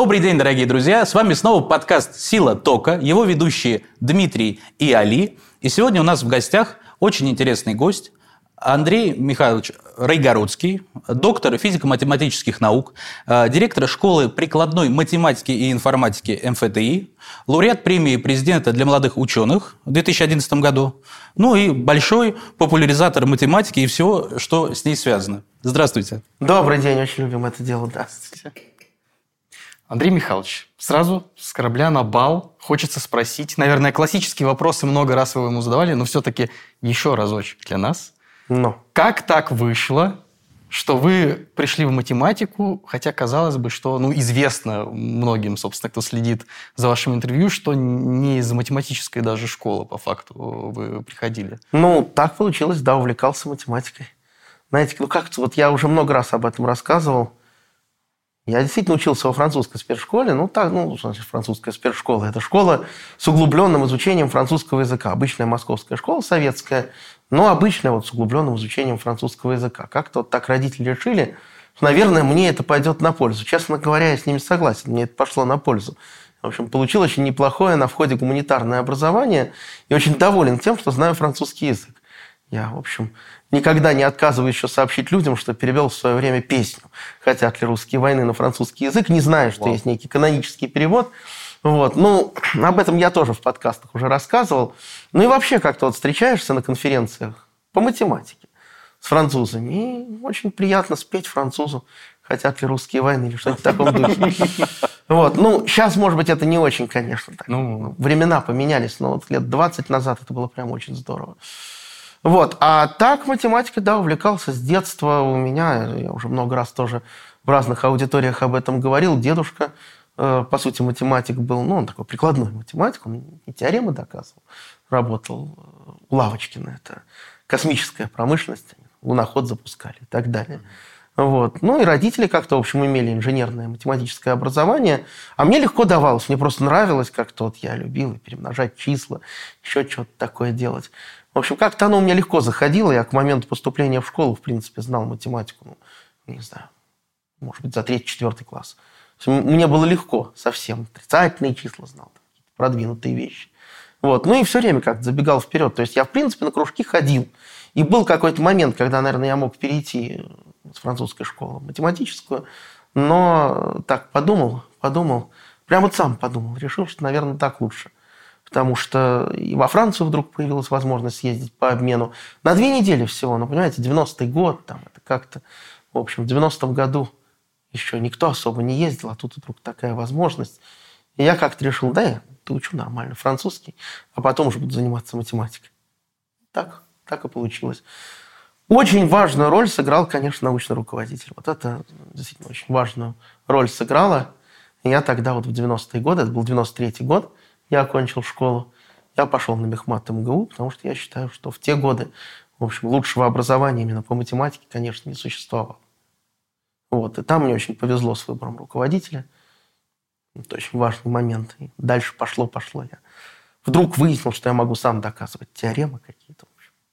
Добрый день, дорогие друзья. С вами снова подкаст «Сила тока». Его ведущие Дмитрий и Али. И сегодня у нас в гостях очень интересный гость. Андрей Михайлович Райгородский, доктор физико-математических наук, э, директор школы прикладной математики и информатики МФТИ, лауреат премии президента для молодых ученых в 2011 году, ну и большой популяризатор математики и всего, что с ней связано. Здравствуйте. Добрый день, очень любим это дело, здравствуйте. Андрей Михайлович, сразу с корабля на бал хочется спросить, наверное, классические вопросы много раз вы ему задавали, но все-таки еще разочек для нас – но. Как так вышло, что вы пришли в математику, хотя казалось бы, что ну, известно многим, собственно, кто следит за вашим интервью, что не из математической даже школы, по факту, вы приходили. Ну, так получилось, да, увлекался математикой. Знаете, ну как-то, вот я уже много раз об этом рассказывал. Я действительно учился во французской спецшколе. Ну, так, ну, значит, французская спецшкола. Это школа с углубленным изучением французского языка. Обычная московская школа советская, но обычная вот с углубленным изучением французского языка. Как-то вот так родители решили, что, наверное, мне это пойдет на пользу. Честно говоря, я с ними согласен. Мне это пошло на пользу. В общем, получил очень неплохое на входе гуманитарное образование и очень доволен тем, что знаю французский язык. Я, в общем, никогда не отказываюсь еще сообщить людям, что перевел в свое время песню «Хотят ли русские войны» на французский язык, не зная, что Вау. есть некий канонический перевод. Вот. Ну, об этом я тоже в подкастах уже рассказывал. Ну и вообще как-то вот встречаешься на конференциях по математике с французами, и очень приятно спеть французу «Хотят ли русские войны» или что-нибудь в таком духе. Вот. Ну, сейчас, может быть, это не очень, конечно. Так. Ну, времена поменялись, но вот лет 20 назад это было прям очень здорово. Вот. А так математикой, да, увлекался с детства. У меня, я уже много раз тоже в разных аудиториях об этом говорил, дедушка, э, по сути, математик был, ну, он такой прикладной математик, он и теоремы доказывал, работал э, у Лавочкина, это космическая промышленность, луноход запускали и так далее. Вот. Ну и родители как-то, в общем, имели инженерное математическое образование. А мне легко давалось, мне просто нравилось как-то, вот я любил перемножать числа, еще что-то такое делать. В общем, как-то оно у меня легко заходило. Я к моменту поступления в школу, в принципе, знал математику, ну, не знаю, может быть, за третий-четвертый класс. Мне было легко совсем. Отрицательные числа знал, продвинутые вещи. Вот. Ну и все время как-то забегал вперед. То есть я, в принципе, на кружки ходил. И был какой-то момент, когда, наверное, я мог перейти с французской школы в математическую. Но так подумал, подумал, прямо вот сам подумал, решил, что, наверное, так лучше потому что и во Францию вдруг появилась возможность съездить по обмену. На две недели всего, ну, понимаете, 90-й год, там, это как-то, в общем, в 90-м году еще никто особо не ездил, а тут вдруг такая возможность. И я как-то решил, да, я учу нормально французский, а потом уже буду заниматься математикой. Так, так и получилось. Очень важную роль сыграл, конечно, научный руководитель. Вот это действительно очень важную роль сыграло. И я тогда вот в 90-е годы, это был 93-й год, я окончил школу. Я пошел на Мехмат МГУ, потому что я считаю, что в те годы, в общем, лучшего образования именно по математике, конечно, не существовало. Вот. И там мне очень повезло с выбором руководителя. Это очень важный момент. И дальше пошло-пошло. Я вдруг выяснил, что я могу сам доказывать теоремы какие-то.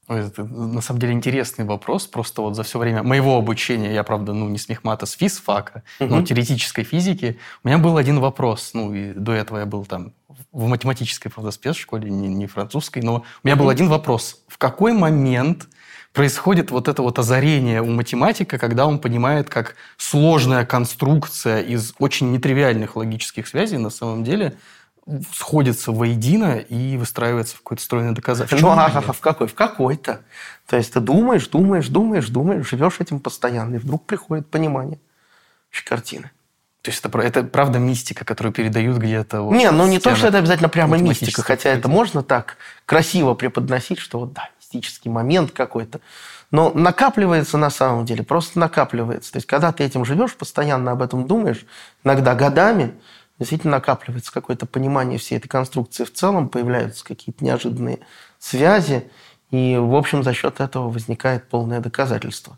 Это на самом деле интересный вопрос. Просто вот за все время моего обучения, я, правда, ну, не с мехмата, с физфака, угу. но теоретической физики, у меня был один вопрос. Ну, и до этого я был там в математической, правда, спецшколе, не, не французской, но у меня был один вопрос. В какой момент происходит вот это вот озарение у математика, когда он понимает, как сложная конструкция из очень нетривиальных логических связей на самом деле – сходятся воедино и выстраивается в какое-то стройное доказательство. Ну, а, а в какой? В какой-то. То есть ты думаешь, думаешь, думаешь, думаешь, живешь этим постоянно, и вдруг приходит понимание картины. То есть это, это правда мистика, которую передают где-то... Вот, не, ну не то, что это обязательно прямо мистика, хотя это можно так красиво преподносить, что вот да, мистический момент какой-то. Но накапливается на самом деле, просто накапливается. То есть когда ты этим живешь, постоянно об этом думаешь, иногда годами, действительно накапливается какое-то понимание всей этой конструкции в целом, появляются какие-то неожиданные связи, и, в общем, за счет этого возникает полное доказательство.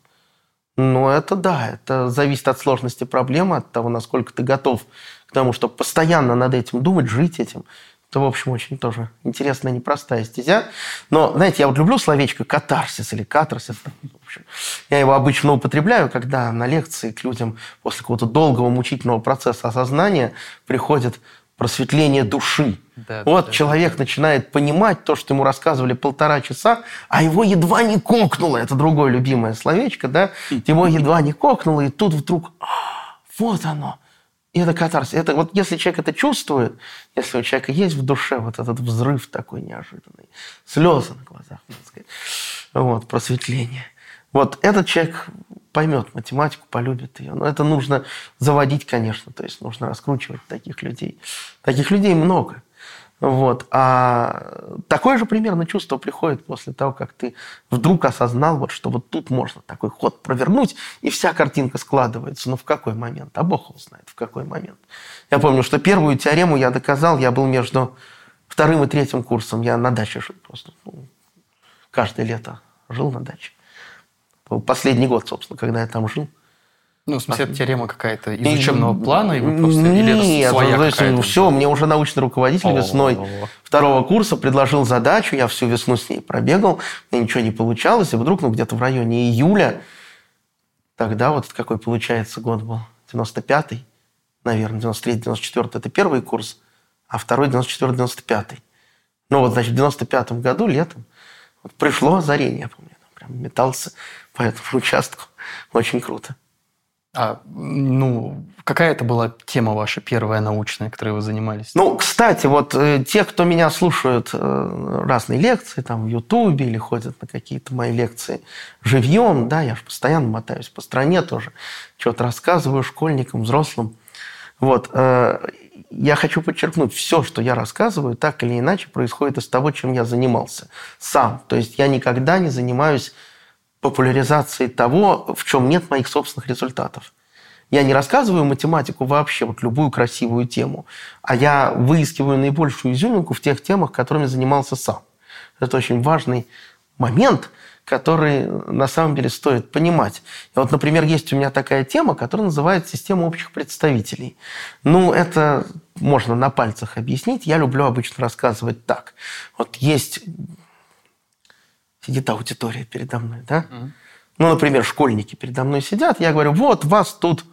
Но это да, это зависит от сложности проблемы, от того, насколько ты готов к тому, чтобы постоянно над этим думать, жить этим, Это, в общем, очень тоже интересная, непростая стезя. Но, знаете, я вот люблю словечко катарсис или катарсис. В общем, я его обычно употребляю, когда на лекции к людям после какого-то долгого, мучительного процесса осознания приходит просветление души. Да, вот да, человек да. начинает понимать то, что ему рассказывали полтора часа, а его едва не кокнуло. Это другое любимое словечко, да? Его едва не кокнуло, и тут вдруг, а, вот оно. И это катарсис. Это, вот если человек это чувствует, если у человека есть в душе вот этот взрыв такой неожиданный, слезы на глазах, так сказать, вот, просветление. Вот этот человек поймет математику, полюбит ее. Но это нужно заводить, конечно, то есть нужно раскручивать таких людей. Таких людей много. Вот. А такое же примерно чувство приходит после того, как ты вдруг осознал, вот, что вот тут можно такой ход провернуть, и вся картинка складывается. Но в какой момент? А Бог его знает, в какой момент. Я помню, что первую теорему я доказал, я был между вторым и третьим курсом. Я на даче жил просто. Ну, каждое лето жил на даче. Последний год, собственно, когда я там жил. Ну, в смысле, это теорема какая-то из учебного плана, и вы просто... Нет, своя ну, есть, все, мне уже научный руководитель весной второго курса предложил задачу, я всю весну с ней пробегал, мне ничего не получалось, и вдруг, ну, где-то в районе июля, тогда вот какой получается год был, 95-й, наверное, 93-94 это первый курс, а второй 94-95. Ну, вот, значит, в 95-м году, летом, вот пришло озарение, я помню, прям метался по этому участку. Очень круто. А, ну, какая это была тема ваша первая научная, которой вы занимались? Ну, кстати, вот э, те, кто меня слушают э, разные лекции, там, в Ютубе или ходят на какие-то мои лекции живьем, да, я же постоянно мотаюсь по стране тоже, что-то рассказываю школьникам, взрослым. Вот, э, я хочу подчеркнуть, все, что я рассказываю, так или иначе происходит из того, чем я занимался сам. То есть я никогда не занимаюсь популяризации того, в чем нет моих собственных результатов. Я не рассказываю математику вообще, вот любую красивую тему, а я выискиваю наибольшую изюминку в тех темах, которыми занимался сам. Это очень важный момент, который на самом деле стоит понимать. И вот, например, есть у меня такая тема, которая называется «Система общих представителей». Ну, это можно на пальцах объяснить. Я люблю обычно рассказывать так. Вот есть сидит аудитория передо мной, да? Ну, например, школьники передо мной сидят, я говорю, вот вас тут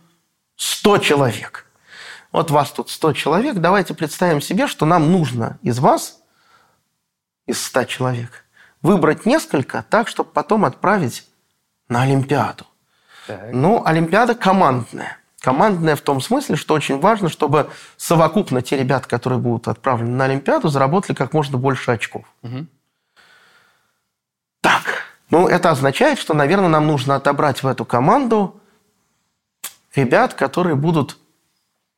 100 человек. Вот вас тут 100 человек, давайте представим себе, что нам нужно из вас, из 100 человек, выбрать несколько так, чтобы потом отправить на Олимпиаду. Так. Ну, Олимпиада командная. Командная в том смысле, что очень важно, чтобы совокупно те ребята, которые будут отправлены на Олимпиаду, заработали как можно больше очков. Угу. Ну это означает, что, наверное, нам нужно отобрать в эту команду ребят, которые будут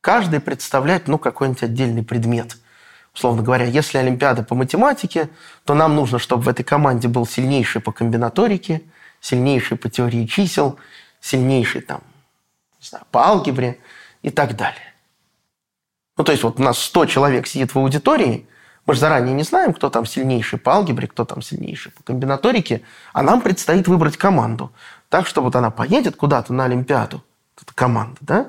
каждый представлять, ну, какой-нибудь отдельный предмет. Условно говоря, если Олимпиада по математике, то нам нужно, чтобы в этой команде был сильнейший по комбинаторике, сильнейший по теории чисел, сильнейший там, не знаю, по алгебре и так далее. Ну, то есть вот у нас 100 человек сидит в аудитории – мы же заранее не знаем, кто там сильнейший по алгебре, кто там сильнейший по комбинаторике, а нам предстоит выбрать команду. Так что вот она поедет куда-то на Олимпиаду, эта команда, да,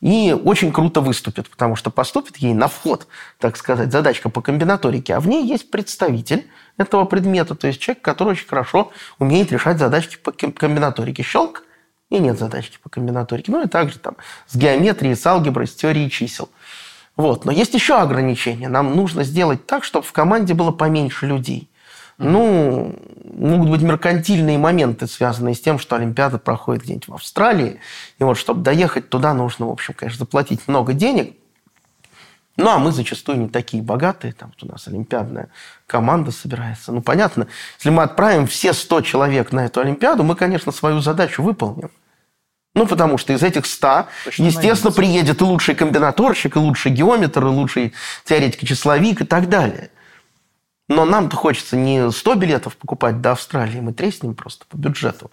и очень круто выступит, потому что поступит ей на вход, так сказать, задачка по комбинаторике, а в ней есть представитель этого предмета, то есть человек, который очень хорошо умеет решать задачки по комбинаторике. Щелк, и нет задачки по комбинаторике. Ну и также там с геометрией, с алгеброй, с теорией чисел. Вот. Но есть еще ограничения. Нам нужно сделать так, чтобы в команде было поменьше людей. Ну, могут быть меркантильные моменты, связанные с тем, что Олимпиада проходит где-нибудь в Австралии. И вот, чтобы доехать туда, нужно, в общем, конечно, заплатить много денег. Ну, а мы зачастую не такие богатые. Там у нас олимпиадная команда собирается. Ну, понятно, если мы отправим все 100 человек на эту Олимпиаду, мы, конечно, свою задачу выполним. Ну, потому что из этих 100, Точно естественно, приедет и лучший комбинаторщик, и лучший геометр, и лучший теоретик-числовик и так далее. Но нам-то хочется не 100 билетов покупать до Австралии, мы треснем просто по бюджету.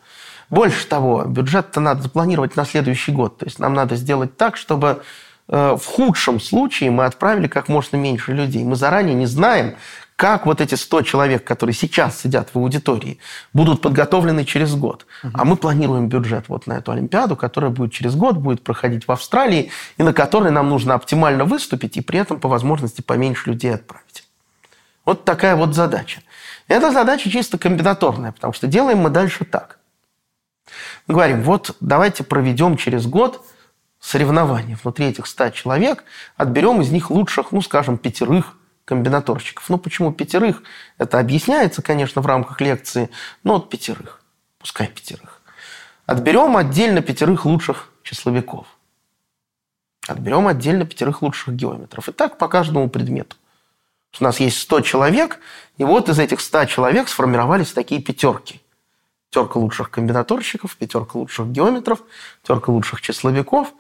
Больше того, бюджет-то надо запланировать на следующий год. То есть нам надо сделать так, чтобы э, в худшем случае мы отправили как можно меньше людей. Мы заранее не знаем, как вот эти 100 человек, которые сейчас сидят в аудитории, будут подготовлены через год. А мы планируем бюджет вот на эту Олимпиаду, которая будет через год, будет проходить в Австралии, и на которой нам нужно оптимально выступить и при этом по возможности поменьше людей отправить. Вот такая вот задача. Эта задача чисто комбинаторная, потому что делаем мы дальше так. Мы говорим, вот давайте проведем через год соревнования внутри этих 100 человек, отберем из них лучших, ну, скажем, пятерых комбинаторщиков. Ну, почему пятерых? Это объясняется, конечно, в рамках лекции, но вот пятерых. Пускай пятерых. Отберем отдельно пятерых лучших числовиков. Отберем отдельно пятерых лучших геометров. И так по каждому предмету. У нас есть 100 человек, и вот из этих 100 человек сформировались такие пятерки. Пятерка лучших комбинаторщиков, пятерка лучших геометров, пятерка лучших числовиков.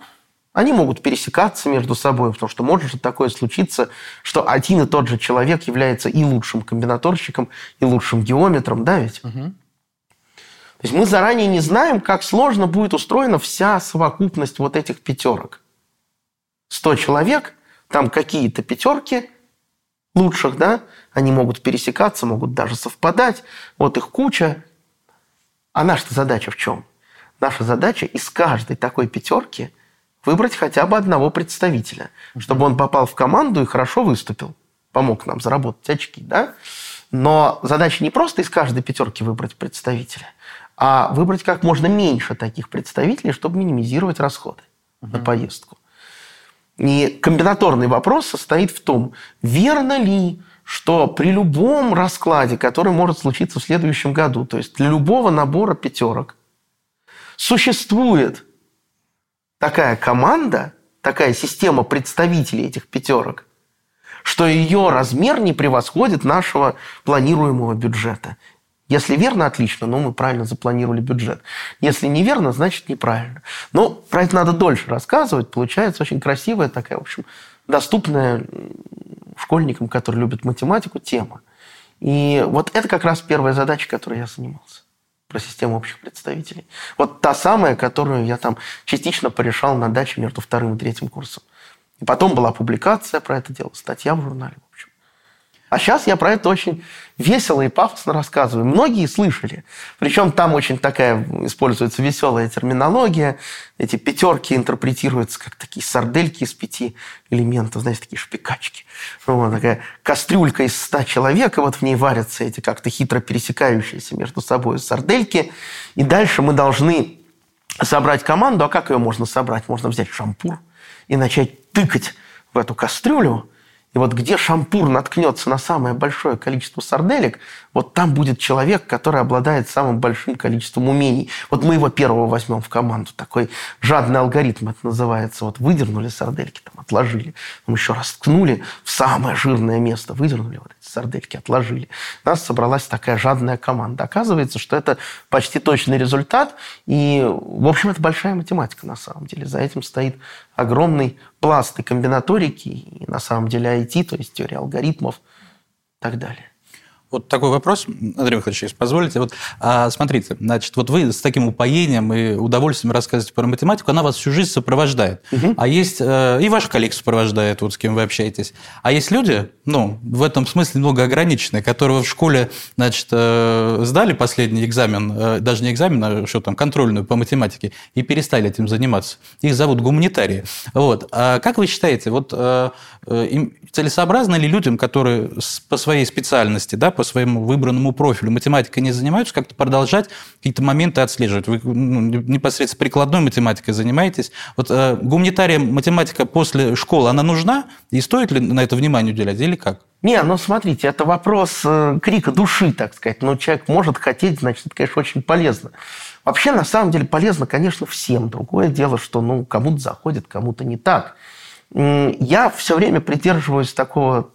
Они могут пересекаться между собой, потому что может же такое случиться, что один и тот же человек является и лучшим комбинаторщиком, и лучшим геометром, да ведь? Угу. То есть мы заранее не знаем, как сложно будет устроена вся совокупность вот этих пятерок. 100 человек, там какие-то пятерки – лучших, да, они могут пересекаться, могут даже совпадать, вот их куча. А наша задача в чем? Наша задача из каждой такой пятерки выбрать хотя бы одного представителя, чтобы он попал в команду и хорошо выступил, помог нам заработать очки, да? Но задача не просто из каждой пятерки выбрать представителя, а выбрать как можно меньше таких представителей, чтобы минимизировать расходы угу. на поездку. И комбинаторный вопрос состоит в том, верно ли, что при любом раскладе, который может случиться в следующем году, то есть для любого набора пятерок, существует такая команда, такая система представителей этих пятерок, что ее размер не превосходит нашего планируемого бюджета. Если верно, отлично, ну, мы правильно запланировали бюджет. Если неверно, значит неправильно. Но про это надо дольше рассказывать. Получается очень красивая такая, в общем, доступная школьникам, которые любят математику, тема. И вот это как раз первая задача, которой я занимался про систему общих представителей. Вот та самая, которую я там частично порешал на даче между вторым и третьим курсом. И потом была публикация про это дело, статья в журнале. А сейчас я про это очень весело и пафосно рассказываю. Многие слышали. Причем там очень такая используется веселая терминология. Эти пятерки интерпретируются как такие сардельки из пяти элементов, знаете, такие шпикачки. Вот такая кастрюлька из ста человек, и вот в ней варятся эти как-то хитро пересекающиеся между собой сардельки. И дальше мы должны собрать команду. А как ее можно собрать? Можно взять шампур и начать тыкать в эту кастрюлю – и вот где шампур наткнется на самое большое количество сарделек, вот там будет человек, который обладает самым большим количеством умений. Вот мы его первого возьмем в команду. Такой жадный алгоритм это называется. Вот выдернули сардельки, там отложили. Потом еще раз ткнули в самое жирное место. Выдернули вот эти сардельки, отложили. У нас собралась такая жадная команда. Оказывается, что это почти точный результат. И, в общем, это большая математика на самом деле. За этим стоит огромный пласт и комбинаторики, и на самом деле IT, то есть теория алгоритмов и так далее. Вот такой вопрос, Андрей Михайлович, если позволите. Вот, а, смотрите, значит, вот вы с таким упоением и удовольствием рассказываете про математику, она вас всю жизнь сопровождает. Угу. А есть, э, и ваших коллег сопровождает, вот с кем вы общаетесь. А есть люди, ну, в этом смысле много ограниченные, которые в школе, значит, э, сдали последний экзамен, э, даже не экзамен, а что там, контрольную по математике, и перестали этим заниматься. Их зовут гуманитарии. Вот. А как вы считаете, вот э, э целесообразно ли людям, которые по своей специальности, да, по своему выбранному профилю математикой не занимаются, как-то продолжать какие-то моменты отслеживать. Вы ну, непосредственно прикладной математикой занимаетесь. Вот э, гуманитариям математика после школы, она нужна? И стоит ли на это внимание уделять или как? Не, ну смотрите, это вопрос э, крика души, так сказать. Но человек может хотеть, значит, это, конечно, очень полезно. Вообще, на самом деле, полезно, конечно, всем. Другое дело, что ну, кому-то заходит, кому-то не так. Я все время придерживаюсь такого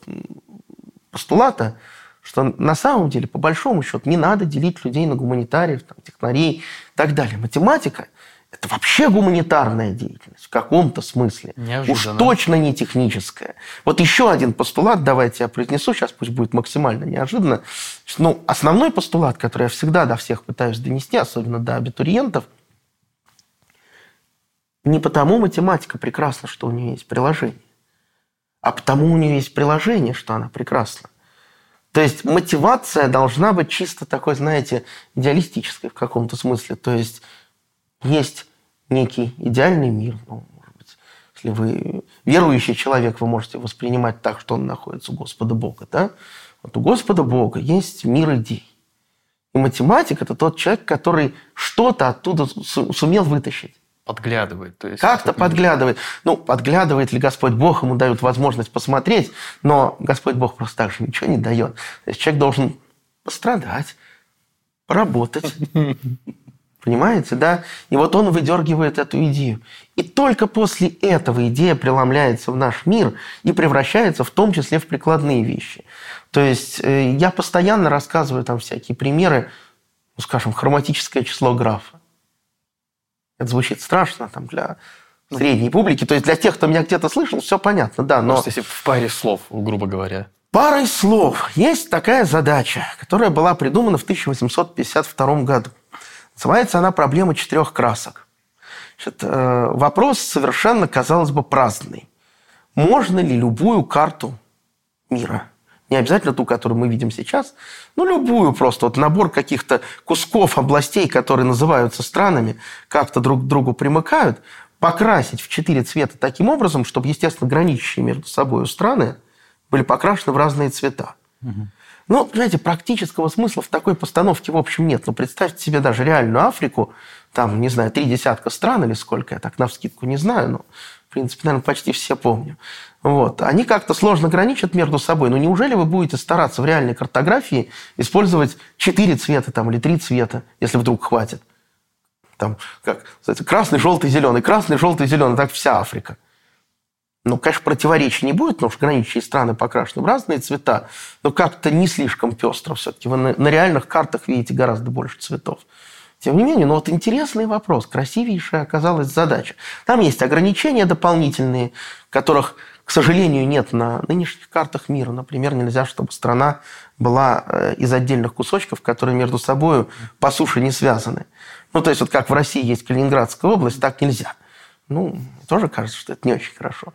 постулата, что на самом деле, по большому счету, не надо делить людей на гуманитариев, там, технарей и так далее. Математика – это вообще гуманитарная деятельность в каком-то смысле. Неожиданно. Уж точно не техническая. Вот еще один постулат, давайте я произнесу, сейчас пусть будет максимально неожиданно. Ну, основной постулат, который я всегда до всех пытаюсь донести, особенно до абитуриентов, не потому математика прекрасна, что у нее есть приложение, а потому у нее есть приложение, что она прекрасна. То есть мотивация должна быть чисто такой, знаете, идеалистической в каком-то смысле. То есть есть некий идеальный мир. Ну, может быть, если вы верующий человек, вы можете воспринимать так, что он находится у Господа Бога. Да? Вот у Господа Бога есть мир идей. И математик – это тот человек, который что-то оттуда сумел вытащить. Подглядывает. То есть Как-то подглядывает. Ну, подглядывает ли Господь Бог, ему дают возможность посмотреть, но Господь Бог просто так же ничего не дает. То есть человек должен пострадать, поработать. Понимаете, да? И вот он выдергивает эту идею. И только после этого идея преломляется в наш мир и превращается в том числе в прикладные вещи. То есть э, я постоянно рассказываю там всякие примеры, ну, скажем, хроматическое число графа. Это звучит страшно там для ну, средней публики. То есть для тех, кто меня где-то слышал, все понятно, да. Но... Просто если в паре слов, грубо говоря. Парой слов. Есть такая задача, которая была придумана в 1852 году. Называется она «Проблема четырех красок». Значит, э, вопрос совершенно, казалось бы, праздный. Можно ли любую карту мира, не обязательно ту, которую мы видим сейчас, но любую просто, вот набор каких-то кусков областей, которые называются странами, как-то друг к другу примыкают, покрасить в четыре цвета таким образом, чтобы, естественно, граничащие между собой страны были покрашены в разные цвета. Угу. Ну, знаете, практического смысла в такой постановке, в общем, нет. Но представьте себе даже реальную Африку, там, не знаю, три десятка стран или сколько, я так на вскидку не знаю, но, в принципе, наверное, почти все помню. Вот. Они как-то сложно граничат между собой. Но неужели вы будете стараться в реальной картографии использовать четыре цвета там, или три цвета, если вдруг хватит? Там, как, кстати, красный, желтый, зеленый, красный, желтый, зеленый, так вся Африка. Ну, конечно, противоречий не будет, потому что граничащие страны покрашены в разные цвета, но как-то не слишком пестро все-таки. Вы на, на реальных картах видите гораздо больше цветов. Тем не менее, ну вот интересный вопрос, красивейшая оказалась задача. Там есть ограничения дополнительные, которых, к сожалению, нет на нынешних картах мира. Например, нельзя, чтобы страна была э, из отдельных кусочков, которые между собой по суше не связаны. Ну, то есть, вот как в России есть Калининградская область, так нельзя. Ну, тоже кажется, что это не очень хорошо.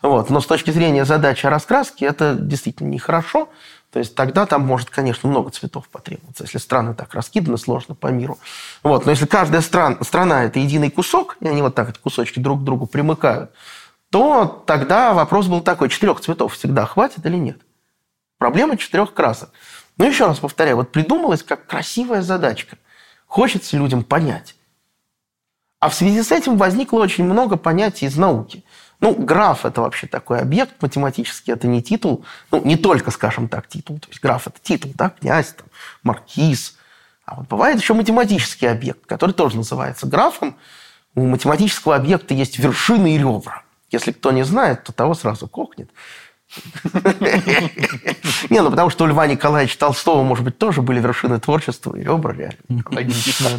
Вот. Но с точки зрения задачи раскраски это действительно нехорошо. То есть тогда там может, конечно, много цветов потребоваться, если страны так раскиданы сложно по миру. Вот. Но если каждая стран, страна – это единый кусок, и они вот так, эти кусочки друг к другу примыкают, то тогда вопрос был такой, четырех цветов всегда хватит или нет? Проблема четырех красок. Ну, еще раз повторяю, вот придумалась как красивая задачка. Хочется людям понять. А в связи с этим возникло очень много понятий из науки. Ну, граф – это вообще такой объект математический, это не титул, ну, не только, скажем так, титул. То есть граф – это титул, да, князь, там, маркиз. А вот бывает еще математический объект, который тоже называется графом. У математического объекта есть вершины и ребра. Если кто не знает, то того сразу кокнет. Не, ну потому что у Льва Николаевича Толстого, может быть, тоже были вершины творчества и ребра реально.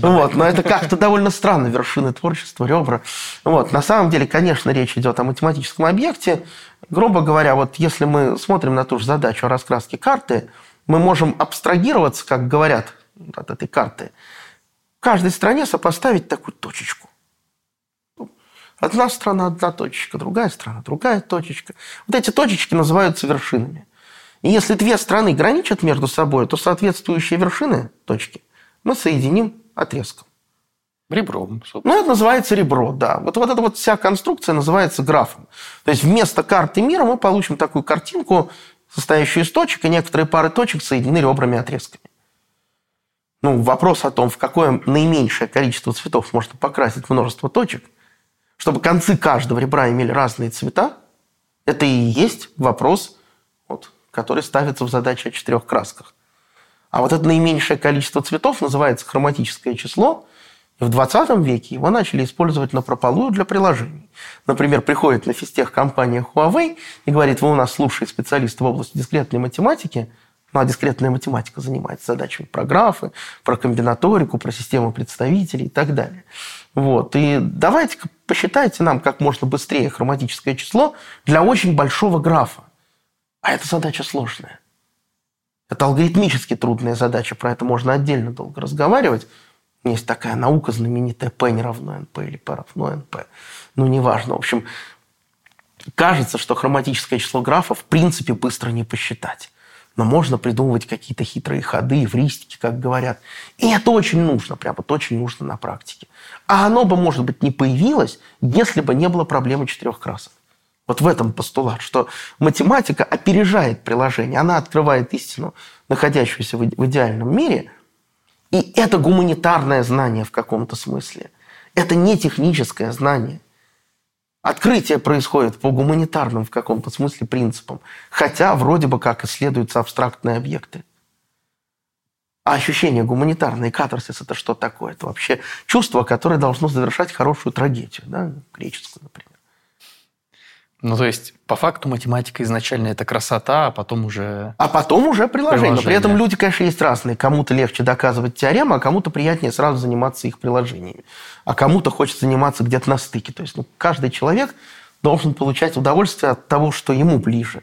Вот, но это как-то довольно странно, вершины творчества, ребра. Вот, на самом деле, конечно, речь идет о математическом объекте. Грубо говоря, вот если мы смотрим на ту же задачу о раскраске карты, мы можем абстрагироваться, как говорят от этой карты, в каждой стране сопоставить такую точечку. Одна страна – одна точечка, другая страна – другая точечка. Вот эти точечки называются вершинами. И если две страны граничат между собой, то соответствующие вершины точки мы соединим отрезком. Ребром, собственно. Ну, это называется ребро, да. Вот, вот эта вот вся конструкция называется графом. То есть вместо карты мира мы получим такую картинку, состоящую из точек, и некоторые пары точек соединены ребрами отрезками. Ну, вопрос о том, в какое наименьшее количество цветов можно покрасить множество точек – чтобы концы каждого ребра имели разные цвета, это и есть вопрос, вот, который ставится в задаче о четырех красках. А вот это наименьшее количество цветов называется хроматическое число, и в 20 веке его начали использовать на прополую для приложений. Например, приходит на физтех компания Huawei и говорит, вы у нас лучший специалист в области дискретной математики, ну, а дискретная математика занимается задачами про графы, про комбинаторику, про систему представителей и так далее. Вот. И давайте-ка посчитайте нам как можно быстрее хроматическое число для очень большого графа. А эта задача сложная. Это алгоритмически трудная задача, про это можно отдельно долго разговаривать. Есть такая наука знаменитая P не равно NP или P равно NP. Ну, неважно. В общем, кажется, что хроматическое число графа в принципе быстро не посчитать. Но можно придумывать какие-то хитрые ходы, эвристики, как говорят. И это очень нужно, прям вот очень нужно на практике. А оно бы, может быть, не появилось, если бы не было проблемы четырех красок. Вот в этом постулат, что математика опережает приложение, она открывает истину, находящуюся в идеальном мире, и это гуманитарное знание в каком-то смысле. Это не техническое знание. Открытие происходит по гуманитарным в каком-то смысле принципам, хотя вроде бы как исследуются абстрактные объекты. А ощущение гуманитарное, катарсис – это что такое? Это вообще чувство, которое должно завершать хорошую трагедию, да? греческую, например. Ну, то есть, по факту математика изначально это красота, а потом уже... А потом уже приложение. приложение. При этом люди, конечно, есть разные. Кому-то легче доказывать теорему, а кому-то приятнее сразу заниматься их приложениями. А кому-то хочется заниматься где-то на стыке. То есть, ну, каждый человек должен получать удовольствие от того, что ему ближе.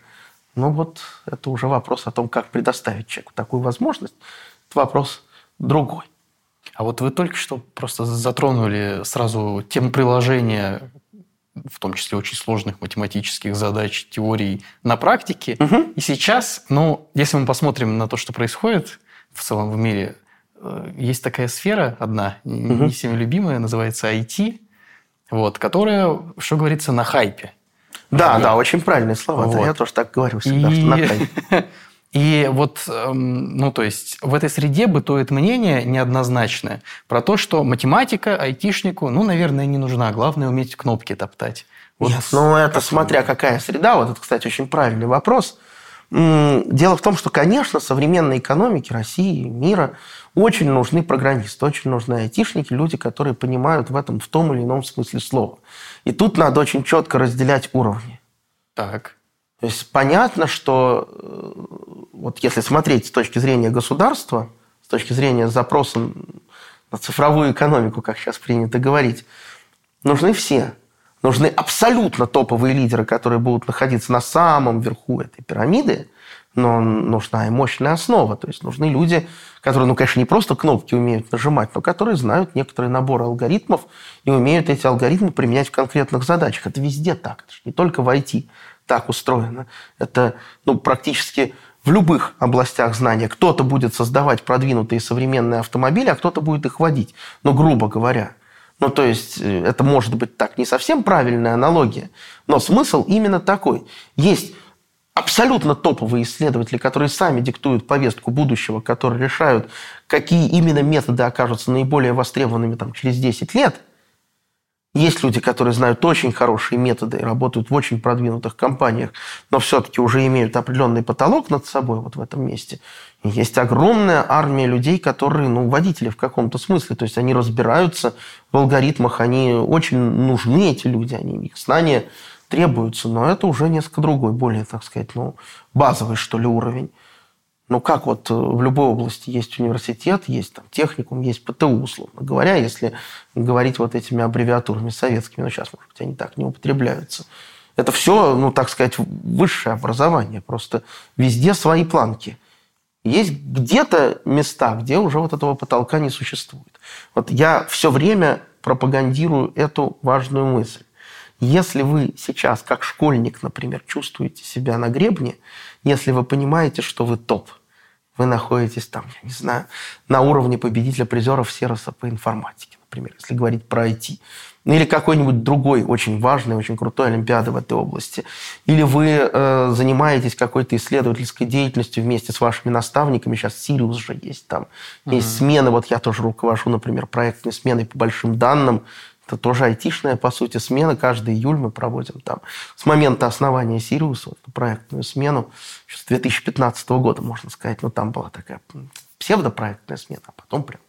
Ну, вот это уже вопрос о том, как предоставить человеку такую возможность. Это вопрос другой. А вот вы только что просто затронули сразу тему приложения в том числе очень сложных математических задач, теорий на практике. Угу. И сейчас, ну, если мы посмотрим на то, что происходит в целом в мире, э, есть такая сфера одна, угу. не всеми любимая, называется IT, вот, которая, что говорится, на хайпе. Да, и... да, очень правильные слова. Вот. Я тоже так говорю всегда, и... что на хайпе. И вот, эм, ну, то есть в этой среде бытует мнение неоднозначное про то, что математика айтишнику, ну, наверное, не нужна. Главное уметь кнопки топтать. Вот Нет, ну, это смотря какая среда. Вот это, кстати, очень правильный вопрос. Дело в том, что, конечно, современной экономике России, мира очень нужны программисты, очень нужны айтишники, люди, которые понимают в этом в том или ином смысле слова. И тут надо очень четко разделять уровни. Так. То есть понятно, что э, вот если смотреть с точки зрения государства, с точки зрения запроса на цифровую экономику, как сейчас принято говорить, нужны все. Нужны абсолютно топовые лидеры, которые будут находиться на самом верху этой пирамиды, но нужна и мощная основа. То есть нужны люди, которые, ну, конечно, не просто кнопки умеют нажимать, но которые знают некоторый набор алгоритмов и умеют эти алгоритмы применять в конкретных задачах. Это везде так, это не только в IT так устроено. Это ну, практически в любых областях знания. Кто-то будет создавать продвинутые современные автомобили, а кто-то будет их водить. Но грубо говоря. Ну, то есть, э, это может быть так не совсем правильная аналогия, но смысл именно такой. Есть абсолютно топовые исследователи, которые сами диктуют повестку будущего, которые решают, какие именно методы окажутся наиболее востребованными там, через 10 лет – есть люди, которые знают очень хорошие методы и работают в очень продвинутых компаниях, но все-таки уже имеют определенный потолок над собой вот в этом месте. И есть огромная армия людей, которые, ну, водители в каком-то смысле. То есть они разбираются в алгоритмах, они очень нужны, эти люди, они, их знания требуются, но это уже несколько другой, более, так сказать, ну, базовый, что ли, уровень. Ну, как вот э, в любой области есть университет, есть там техникум, есть ПТУ, условно говоря, если говорить вот этими аббревиатурами советскими, но сейчас, может быть, они так не употребляются. Это все, ну, так сказать, высшее образование. Просто везде свои планки. Есть где-то места, где уже вот этого потолка не существует. Вот я все время пропагандирую эту важную мысль. Если вы сейчас, как школьник, например, чувствуете себя на гребне, если вы понимаете, что вы топ, вы находитесь там, я не знаю, на уровне победителя призеров Сероса по информатике, например, если говорить про IT. Ну, или какой-нибудь другой очень важной, очень крутой олимпиады в этой области. Или вы э, занимаетесь какой-то исследовательской деятельностью вместе с вашими наставниками. Сейчас Сириус же есть там. Есть uh-huh. смены. Вот я тоже руковожу, например, проектной сменой по большим данным. Это тоже айтишная, по сути, смена. Каждый июль мы проводим там. С момента основания Сириуса, вот, проектную смену, с 2015 года, можно сказать. Но там была такая псевдопроектная смена, а потом прям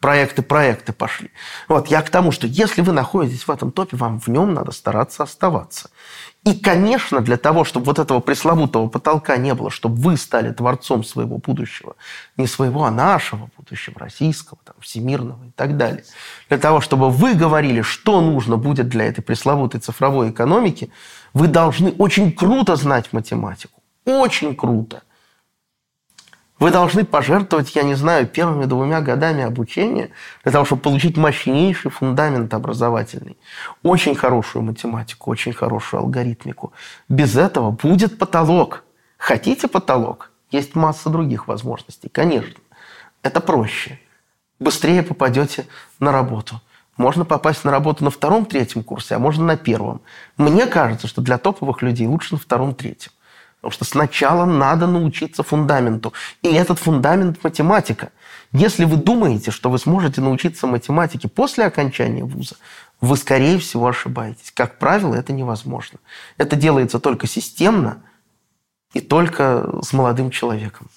проекты, проекты пошли. Вот, я к тому, что если вы находитесь в этом топе, вам в нем надо стараться оставаться. И, конечно, для того, чтобы вот этого пресловутого потолка не было, чтобы вы стали творцом своего будущего, не своего, а нашего будущего, российского, там, всемирного и так далее, для того, чтобы вы говорили, что нужно будет для этой пресловутой цифровой экономики, вы должны очень круто знать математику. Очень круто. Вы должны пожертвовать, я не знаю, первыми двумя годами обучения для того, чтобы получить мощнейший фундамент образовательный. Очень хорошую математику, очень хорошую алгоритмику. Без этого будет потолок. Хотите потолок? Есть масса других возможностей, конечно. Это проще. Быстрее попадете на работу. Можно попасть на работу на втором, третьем курсе, а можно на первом. Мне кажется, что для топовых людей лучше на втором, третьем. Потому что сначала надо научиться фундаменту. И этот фундамент – математика. Если вы думаете, что вы сможете научиться математике после окончания вуза, вы, скорее всего, ошибаетесь. Как правило, это невозможно. Это делается только системно и только с молодым человеком.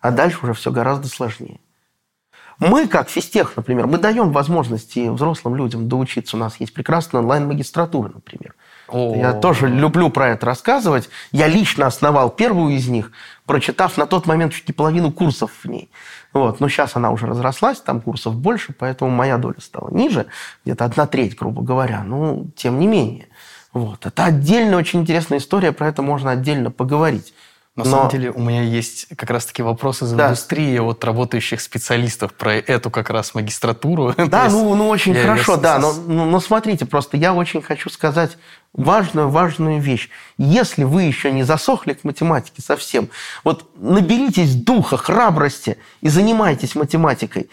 А дальше уже все гораздо сложнее. Мы, как физтех, например, мы даем возможности взрослым людям доучиться. У нас есть прекрасная онлайн-магистратура, например. Я тоже люблю про это рассказывать. Я лично основал первую из них, прочитав на тот момент чуть не половину курсов в ней. Вот. Но сейчас она уже разрослась, там курсов больше, поэтому моя доля стала ниже, где-то одна треть, грубо говоря. Ну, тем не менее. Вот. Это отдельная очень интересная история, про это можно отдельно поговорить. На Но... самом деле у меня есть как раз-таки вопросы из да. индустрии от работающих специалистов про эту как раз магистратуру. Да, ну, ну очень хорошо, я... да. Но, но, но смотрите, просто я очень хочу сказать важную, важную вещь. Если вы еще не засохли к математике совсем, вот наберитесь духа, храбрости и занимайтесь математикой.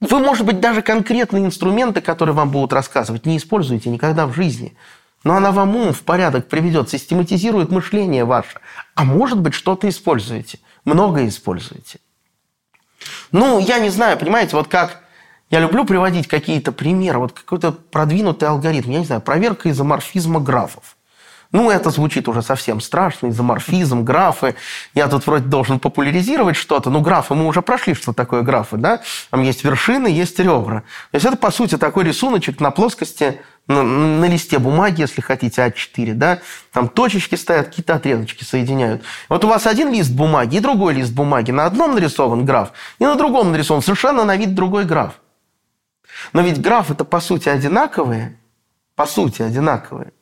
Вы, может быть, даже конкретные инструменты, которые вам будут рассказывать, не используете никогда в жизни. Но она вам ум в порядок приведет, систематизирует мышление ваше. А может быть, что-то используете. Много используете. Ну, я не знаю, понимаете, вот как... Я люблю приводить какие-то примеры. Вот какой-то продвинутый алгоритм. Я не знаю, проверка изоморфизма графов. Ну, это звучит уже совсем страшно, изоморфизм, графы. Я тут вроде должен популяризировать что-то. Ну, графы, мы уже прошли, что такое графы, да? Там есть вершины, есть ребра. То есть это, по сути, такой рисуночек на плоскости, на, на листе бумаги, если хотите, А4, да? Там точечки стоят, какие-то отрезочки соединяют. Вот у вас один лист бумаги и другой лист бумаги. На одном нарисован граф, и на другом нарисован совершенно на вид другой граф. Но ведь графы это по сути одинаковые, по сути одинаковые.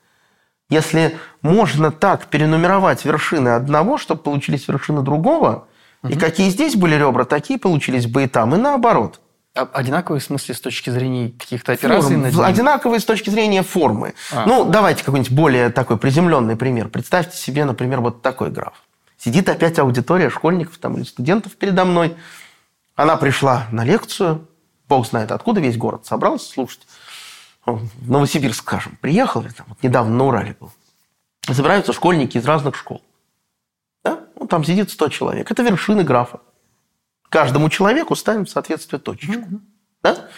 Если можно так перенумеровать вершины одного, чтобы получились вершины другого, угу. и какие здесь были ребра, такие получились бы и там, и наоборот. А одинаковые в смысле с точки зрения каких-то операций? Форм. Над Одинаковые с точки зрения формы. А. Ну, давайте какой-нибудь более такой приземленный пример. Представьте себе, например, вот такой граф. Сидит опять аудитория школьников там, или студентов передо мной. Она пришла на лекцию, бог знает откуда, весь город собрался слушать в Новосибирск, скажем, приехал, там, вот недавно на Урале был, собираются школьники из разных школ. Да? Ну, там сидит 100 человек. Это вершины графа. Каждому человеку ставим в соответствие точечку. Mm-hmm. Да?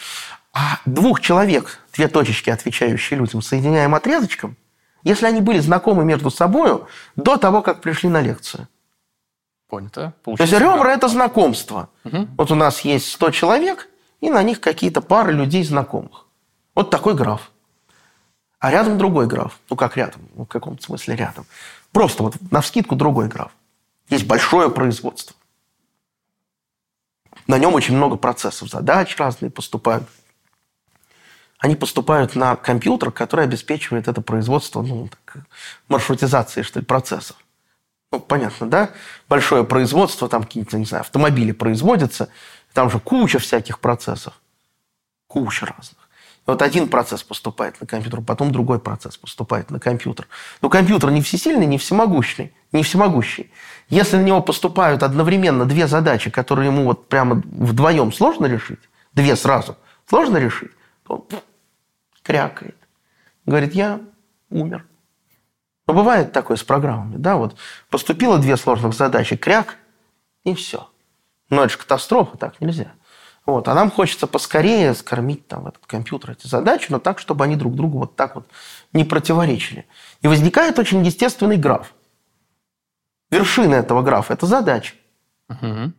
А двух человек, две точечки, отвечающие людям, соединяем отрезочком, если они были знакомы между собой до того, как пришли на лекцию. Понято. То есть ребра – это знакомство. Угу. Вот у нас есть 100 человек, и на них какие-то пары людей знакомых. Вот такой граф. А рядом другой граф. Ну, как рядом? Ну, в каком-то смысле рядом. Просто вот на вскидку другой граф. Есть большое производство. На нем очень много процессов, задач разные поступают. Они поступают на компьютер, который обеспечивает это производство ну, так, маршрутизации, что ли, процессов. Ну, понятно, да? Большое производство, там какие-то, не знаю, автомобили производятся, там же куча всяких процессов. Куча разных. Вот один процесс поступает на компьютер, потом другой процесс поступает на компьютер. Но компьютер не всесильный, не всемогущий. Не всемогущий. Если на него поступают одновременно две задачи, которые ему вот прямо вдвоем сложно решить, две сразу, сложно решить, то он крякает. Говорит, я умер. Но бывает такое с программами, да, вот поступило две сложных задачи, кряк, и все. Но это же катастрофа, так нельзя. Вот. А нам хочется поскорее скормить там, этот компьютер эти задачи, но так, чтобы они друг другу вот так вот не противоречили. И возникает очень естественный граф. Вершина этого графа – это задача. Угу.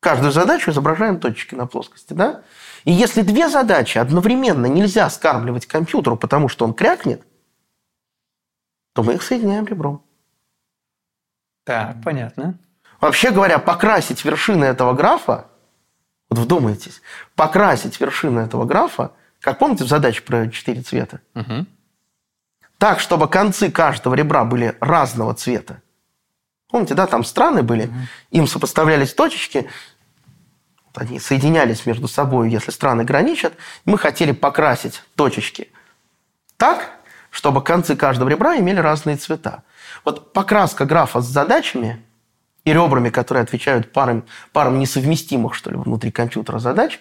Каждую задачу изображаем точки на плоскости. Да? И если две задачи одновременно нельзя скармливать компьютеру, потому что он крякнет, то мы их соединяем ребром. Так, понятно. Вообще говоря, покрасить вершины этого графа вот вдумайтесь. Покрасить вершину этого графа, как помните в задаче про четыре цвета? Угу. Так, чтобы концы каждого ребра были разного цвета. Помните, да, там страны были, угу. им сопоставлялись точечки, вот они соединялись между собой, если страны граничат. Мы хотели покрасить точечки так, чтобы концы каждого ребра имели разные цвета. Вот покраска графа с задачами и ребрами, которые отвечают парам, парам несовместимых, что ли, внутри компьютера задач,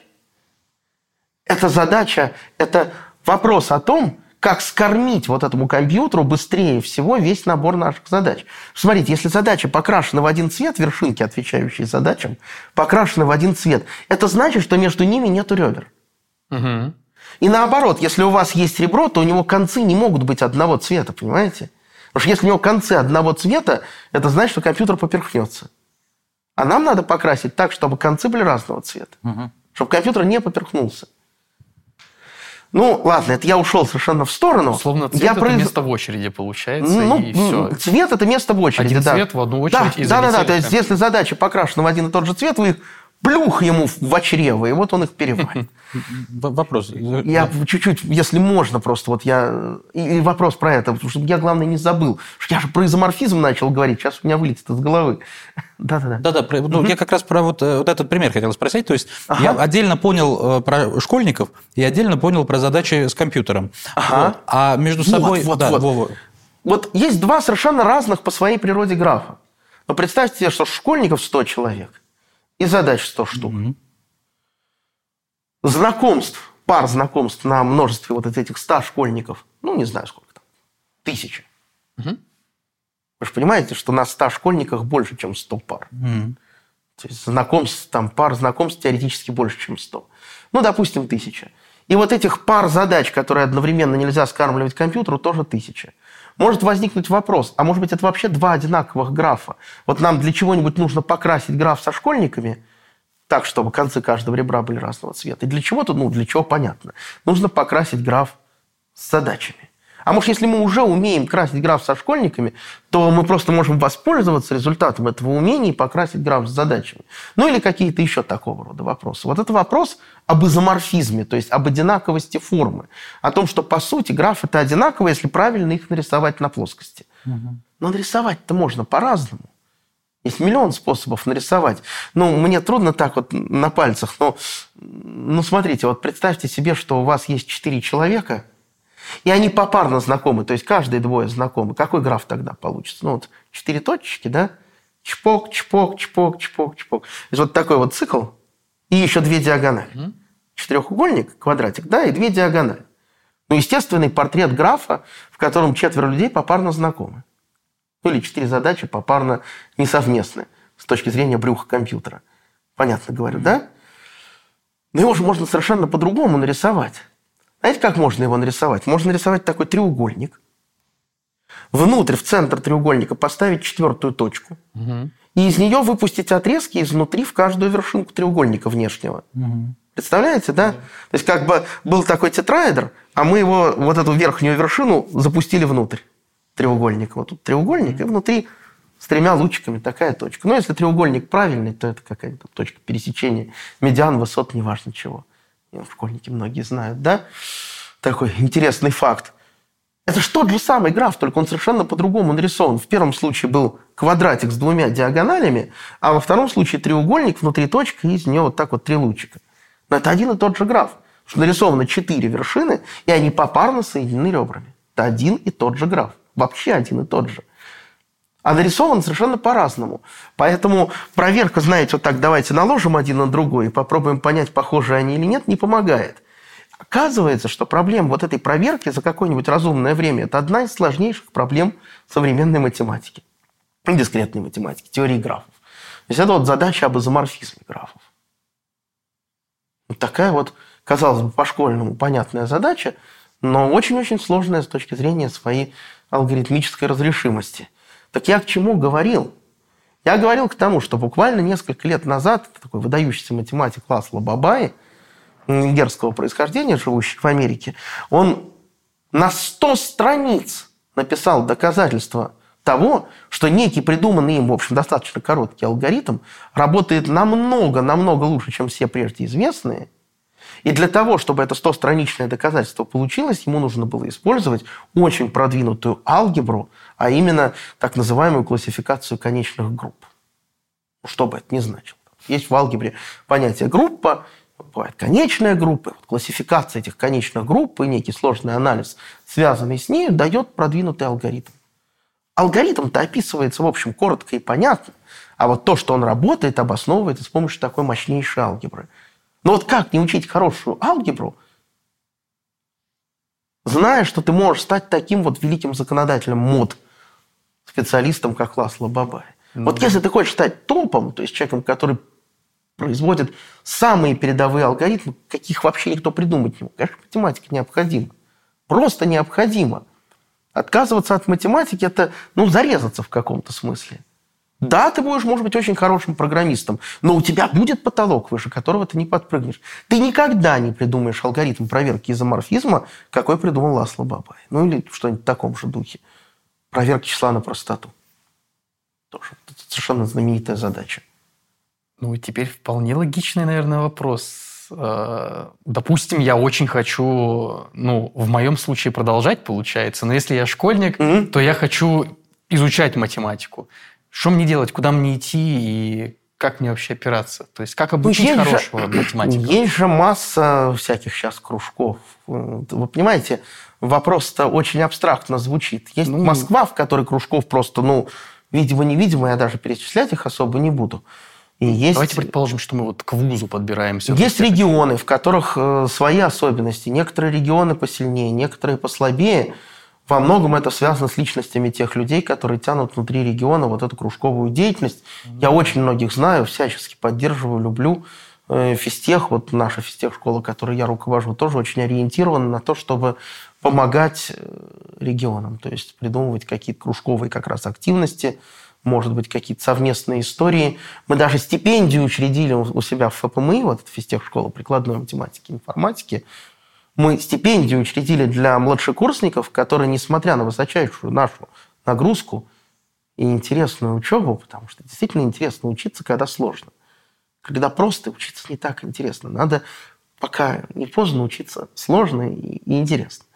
эта задача, это вопрос о том, как скормить вот этому компьютеру быстрее всего весь набор наших задач. Смотрите, если задача покрашена в один цвет, вершинки, отвечающие задачам, покрашены в один цвет, это значит, что между ними нет ребер. Угу. И наоборот, если у вас есть ребро, то у него концы не могут быть одного цвета, понимаете? Потому что если у него концы одного цвета, это значит, что компьютер поперхнется. А нам надо покрасить так, чтобы концы были разного цвета. Угу. Чтобы компьютер не поперхнулся. Ну, ладно, это я ушел совершенно в сторону. Словно цвет я это произ- место в очереди получается, ну, и все. Цвет это место в очереди, Один да. цвет в одну да, очередь и да, да, да. То есть, если задача покрашена в один и тот же цвет, вы их плюх ему в чрево, и вот он их переварит. Вопрос. Я чуть-чуть, если можно, просто вот я... И, вопрос про это, потому что я, главное, не забыл. Я же про изоморфизм начал говорить, сейчас у меня вылетит из головы. Да-да-да. Да-да, ну, я как раз про вот, э, вот этот пример хотел спросить. То есть Ага. я отдельно понял э, про школьников и отдельно понял про задачи с компьютером. Ага. Вот. А между Вот, собой... вот, да, вот. Вова. Вот есть два совершенно разных по своей природе графа. Но представьте себе, что школьников 100 человек и задач 100 штук. Знакомств, пар знакомств на множестве вот этих 100 школьников, ну, не знаю сколько там, тысячи. Мгм. Вы же понимаете, что на 100 школьниках больше, чем 100 пар. Мгм. То есть знакомств, там, пар знакомств теоретически больше, чем 100. Ну, допустим, тысяча. И вот этих пар задач, которые одновременно нельзя скармливать компьютеру, тоже тысяча. Может возникнуть вопрос, а может быть это вообще два одинаковых графа? Вот нам для чего-нибудь нужно покрасить граф со школьниками, так, чтобы концы каждого ребра были разного цвета. И для чего-то, ну, для чего понятно. Нужно покрасить граф с задачами. А может, если мы уже умеем красить граф со школьниками, то мы просто можем воспользоваться результатом этого умения и покрасить граф с задачами. Ну или какие-то еще такого рода вопросы. Вот это вопрос об изоморфизме, то есть об одинаковости формы. О том, что по сути граф это одинаково, если правильно их нарисовать на плоскости. Но нарисовать-то можно по-разному. Есть миллион способов нарисовать. Ну, мне трудно так вот на пальцах, но ну, смотрите, вот представьте себе, что у вас есть четыре человека, и они попарно знакомы, то есть каждые двое знакомы. Какой граф тогда получится? Ну, вот четыре точечки, да? Чпок, чпок, чпок, чпок, чпок. То есть вот такой вот цикл, и еще две диагонали. Четырехугольник, квадратик, да, и две диагонали. Ну, естественный портрет графа, в котором четверо людей попарно знакомы. Ну, или четыре задачи попарно несовместны с точки зрения брюха компьютера. Понятно говорю, да? Но его же можно совершенно по-другому нарисовать. Знаете, как можно его нарисовать? Можно нарисовать такой треугольник, внутрь, в центр треугольника поставить четвертую точку, Мгм. и из нее выпустить отрезки изнутри в каждую вершинку треугольника внешнего. Представляете, да? То есть как бы был такой тетраэдр, а мы его, вот эту верхнюю вершину запустили внутрь треугольника. Вот тут треугольник, и внутри с тремя лучиками такая точка. Но если треугольник правильный, то это какая-то точка пересечения медиан, высот, неважно чего. Школьники многие знают, да? Такой интересный факт. Это же тот же самый граф, только он совершенно по-другому нарисован. В первом случае был квадратик с двумя диагоналями, а во втором случае треугольник, внутри точка, и из нее вот так вот три лучика. Но это один и тот же граф. Что нарисовано четыре вершины, и они попарно соединены ребрами. Это один и тот же граф. Вообще один и тот же. А нарисован совершенно по-разному. Поэтому проверка, знаете, вот так давайте наложим один на другой и попробуем понять, похожи они или нет, не помогает. Оказывается, что проблема вот этой проверки за какое-нибудь разумное время – это одна из сложнейших проблем современной математики. Дискретной математики, теории графов. То есть это вот задача об изоморфизме графов. Вот такая вот, казалось бы, по-школьному понятная задача, но очень-очень сложная с точки зрения своей алгоритмической разрешимости. Так я к чему говорил? Я говорил к тому, что буквально несколько лет назад такой выдающийся математик Ласло Бабай, венгерского происхождения, живущий в Америке, он на 100 страниц написал доказательства того, что некий придуманный им, в общем, достаточно короткий алгоритм работает намного, намного лучше, чем все прежде известные. И для того, чтобы это 100-страничное доказательство получилось, ему нужно было использовать очень продвинутую алгебру, а именно так называемую классификацию конечных групп. Что бы это ни значило. Есть в алгебре понятие группа, бывает конечная группа, вот классификация этих конечных групп и некий сложный анализ, связанный с ней, дает продвинутый алгоритм. Алгоритм-то описывается, в общем, коротко и понятно, А вот то, что он работает, обосновывает с помощью такой мощнейшей алгебры. Но вот как не учить хорошую алгебру, зная, что ты можешь стать таким вот великим законодателем мод, специалистом, как Ласло Бабай. Ну, вот да. если ты хочешь стать топом, то есть человеком, который производит самые передовые алгоритмы, каких вообще никто придумать не мог, конечно, математика необходима. Просто необходимо. Отказываться от математики – это, ну, зарезаться в каком-то смысле. Да, ты будешь, может быть, очень хорошим программистом, но у тебя будет потолок, выше которого ты не подпрыгнешь. Ты никогда не придумаешь алгоритм проверки изоморфизма, какой придумал Ласло Бабай. Ну или что-нибудь в таком же духе. Проверка числа на простоту. Тоже совершенно знаменитая задача. Ну, теперь вполне логичный, наверное, вопрос. Э, допустим, я очень хочу, ну, в моем случае продолжать, получается, но если я школьник, mm-hmm. то я хочу изучать математику. Что мне делать, куда мне идти и как мне вообще опираться? То есть как обучить ну, хорошего же, математика? Есть же масса всяких сейчас кружков. Вы понимаете, вопрос-то очень абстрактно звучит. Есть ну, Москва, в которой кружков просто, ну, видимо-невидимо, я даже перечислять их особо не буду. И есть... Давайте предположим, что мы вот к вузу подбираемся. Есть регионы, в которых э, свои особенности. Некоторые регионы посильнее, некоторые послабее. Во многом это связано с личностями тех людей, которые тянут внутри региона вот эту кружковую деятельность. Я очень многих знаю, всячески поддерживаю, люблю. Э, физтех, вот наша физтех-школа, которой я руковожу, тоже очень ориентирована на то, чтобы помогать э, регионам, то есть придумывать какие-то кружковые как раз активности, может быть, какие-то совместные истории. Мы даже стипендию учредили у себя в ФПМИ, вот это физтех-школа прикладной математики и информатики, мы стипендию учредили для младшекурсников, которые, несмотря на высочайшую нашу нагрузку и интересную учебу, потому что действительно интересно учиться, когда сложно. Когда просто учиться не так интересно. Надо пока не поздно учиться сложно и, интересно.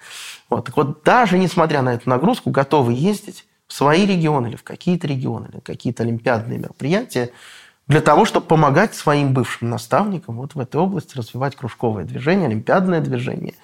Вот. Так вот, даже несмотря на эту нагрузку, готовы ездить в свои регионы или в какие-то регионы, или какие-то олимпиадные мероприятия, для того, чтобы помогать своим бывшим наставникам вот в этой области развивать кружковое движение, олимпиадное движение.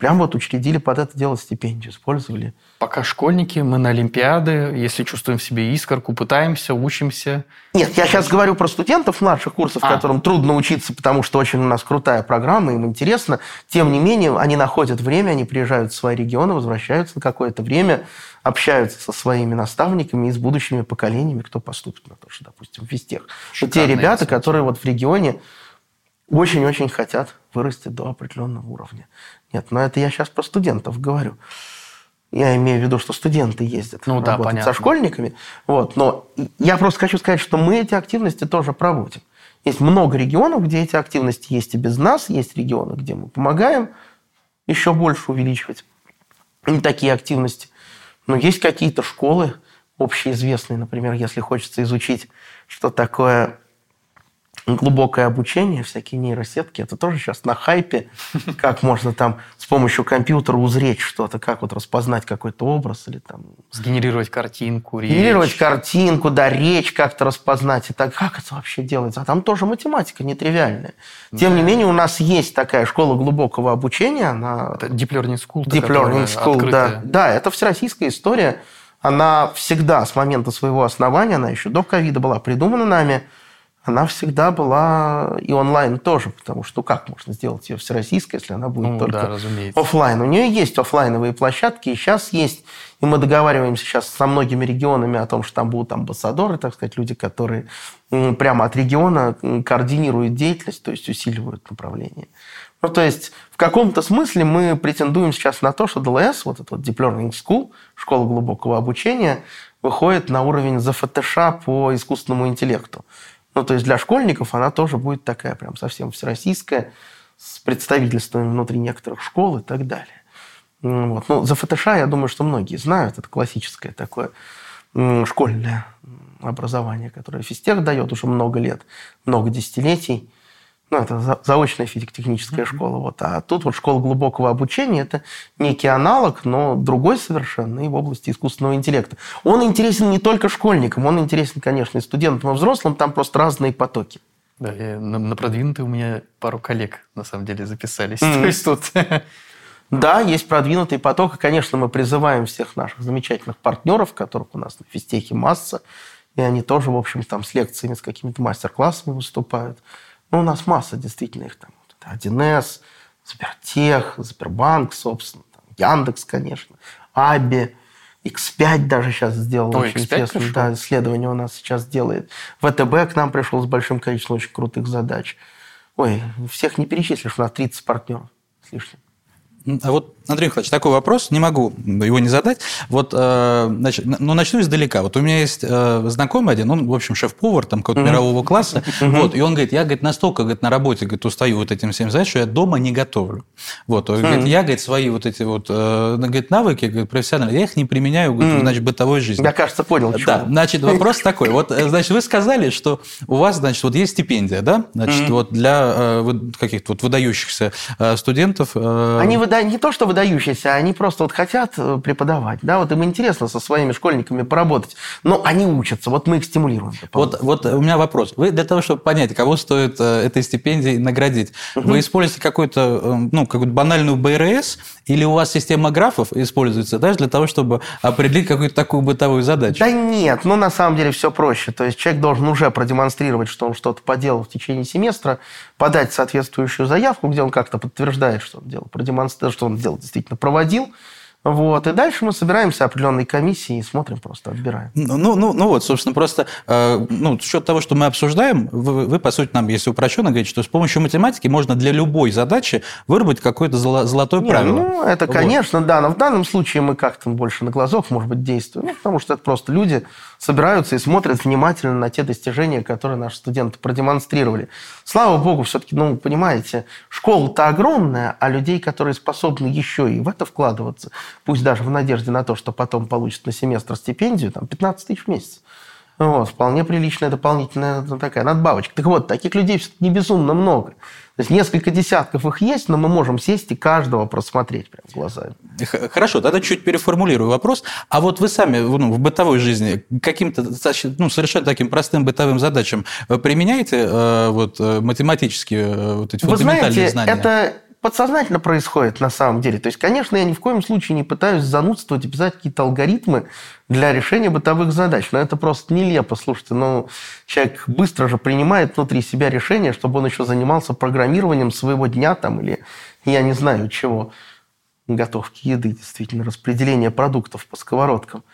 Прям вот учредили под это дело стипендию, использовали. Пока школьники, мы на Олимпиады, если чувствуем в себе искорку, пытаемся, учимся. Нет, я сейчас говорю про студентов младших курсов, а. которым трудно учиться, потому что очень у нас крутая программа, им интересно. Тем не менее, они находят время, они приезжают в свои регионы, возвращаются на какое-то время, общаются со своими наставниками и с будущими поколениями, кто поступит на то, что, допустим, в физтех. Шикарные те ребята, которые вот в регионе очень-очень хотят вырасти до определенного уровня. Нет, но это я сейчас про студентов говорю. Я имею в виду, что студенты ездят ну, да, понятно. со школьниками. Вот. Но я просто хочу сказать, что мы эти активности тоже проводим. Есть много регионов, где эти активности есть и без нас. Есть регионы, где мы помогаем еще больше увеличивать такие активности. Но есть какие-то школы общеизвестные, например, если хочется изучить, что такое глубокое обучение, всякие нейросетки, это тоже сейчас на хайпе, как можно там с помощью компьютера узреть что-то, как вот распознать какой-то образ или там... Сгенерировать картинку, речь. Генерировать картинку, да, речь как-то распознать. И так, как это вообще делается? А там тоже математика нетривиальная. Тем да. не менее, у нас есть такая школа глубокого обучения, она... Это Deep Learning School. Deep Learning School, да. Да, это всероссийская история. Она всегда с момента своего основания, она еще до ковида была придумана нами, она всегда была и онлайн тоже, потому что ну, как можно сделать ее всероссийской, если она будет ну, только да, офлайн. У нее есть офлайновые площадки, и сейчас есть, и мы договариваемся сейчас со многими регионами о том, что там будут амбассадоры, так сказать, люди, которые прямо от региона координируют деятельность, то есть усиливают направление. Ну, то есть в каком-то смысле мы претендуем сейчас на то, что ДЛС, вот этот вот Deep Learning School, школа глубокого обучения, выходит на уровень ЗФТШ по искусственному интеллекту. Ну, то есть для школьников она тоже будет такая прям совсем всероссийская, с представительствами внутри некоторых школ и так далее. Вот. Ну, за ФТШ, я думаю, что многие знают. Это классическое такое школьное образование, которое физтех дает уже много лет, много десятилетий ну, это заочная физико-техническая mm-hmm. школа. Вот. А тут вот школа глубокого обучения – это некий аналог, но другой совершенно и в области искусственного интеллекта. Он интересен не только школьникам, он интересен, конечно, и студентам, и взрослым, там просто разные потоки. Да, я, на, на продвинутые у меня пару коллег, на самом деле, записались. Mm-hmm. То есть тут... Да, есть продвинутый поток, и, конечно, мы призываем всех наших замечательных партнеров, которых у нас на физтехе масса, и они тоже, в общем, там с лекциями, с какими-то мастер-классами выступают. Ну, у нас масса действительно их там. 1С, Сбертех, Сбербанк, собственно, там, Яндекс, конечно, Аби, X5 даже сейчас сделал Ой, очень X5 интересное да, исследование у нас сейчас делает. ВТБ к нам пришел с большим количеством очень крутых задач. Ой, всех не перечислишь, у нас 30 партнеров с лишним. А вот, Андрей Михайлович, такой вопрос, не могу его не задать. Вот, э, значит, ну, начну издалека. Вот у меня есть э, знакомый один, он, в общем, шеф-повар там какого-то мирового класса, вот, и он говорит, я, говорит, настолько, говорит, на работе, говорит, устаю вот этим всем знать, что я дома не готовлю. Вот, он говорит, я, говорит, свои вот эти вот, говорит, навыки, говорит, профессиональные, я их не применяю, говорит, значит, в бытовой жизни. Я, кажется, понял, Да, чего. значит, вопрос такой. Вот, значит, вы сказали, что у вас, значит, вот есть стипендия, да? Значит, вот для каких-то вот выдающихся студентов. Они выда... не то, что выдающиеся, они просто вот хотят э, преподавать. Да, вот им интересно со своими школьниками поработать. Но они учатся, вот мы их стимулируем. Вот, вот у меня вопрос. Вы для того, чтобы понять, кого стоит э, этой стипендией наградить, вы используете какой-то, э, ну, какую-то банальную БРС, или у вас система графов используется даже для того, чтобы определить какую-то такую бытовую задачу? Да нет, ну на самом деле все проще. То есть человек должен уже продемонстрировать, что он что-то поделал в течение семестра, подать соответствующую заявку, где он как-то подтверждает, что он делал, продемонстрировать, что он дело действительно проводил. Вот. И дальше мы собираемся определенной комиссией и смотрим, просто отбираем. Ну, ну, ну, ну вот, собственно, просто э, ну, с счет того, что мы обсуждаем, вы, вы, по сути, нам, если упрощенно говорите, что с помощью математики можно для любой задачи выработать какое-то золо- золотое Не, правило. ну, это, Вот. конечно, да, но в данном случае мы как-то больше на глазок, может быть, действуем, ну, потому что это просто люди собираются и смотрят внимательно на те достижения, которые наши студенты продемонстрировали. Слава богу, все-таки, ну, понимаете, школа-то огромная, а людей, которые способны еще и в это вкладываться, пусть даже в надежде на то, что потом получат на семестр стипендию, там, 15 тысяч в месяц. Вот, вполне приличная дополнительная ну, такая надбавочка. Так вот, таких людей все-таки не безумно много. То есть несколько десятков их есть, но мы можем сесть и каждого просмотреть прям глазами. Х- Хорошо, тогда чуть переформулирую вопрос. А вот вы сами ну, в бытовой жизни каким-то ну, совершенно таким простым бытовым задачам э, применяете э, вот, э, математические вот эти Вы фундаментальные знаете, знания? это подсознательно происходит на самом деле. То есть, конечно, я ни в коем случае не пытаюсь занудствовать и писать какие-то алгоритмы для решения бытовых задач. Но это просто нелепо. Слушайте, ну, человек быстро же принимает внутри себя решение, чтобы он еще занимался программированием своего дня там или я не знаю чего. Готовки еды, действительно, распределение продуктов по сковородкам.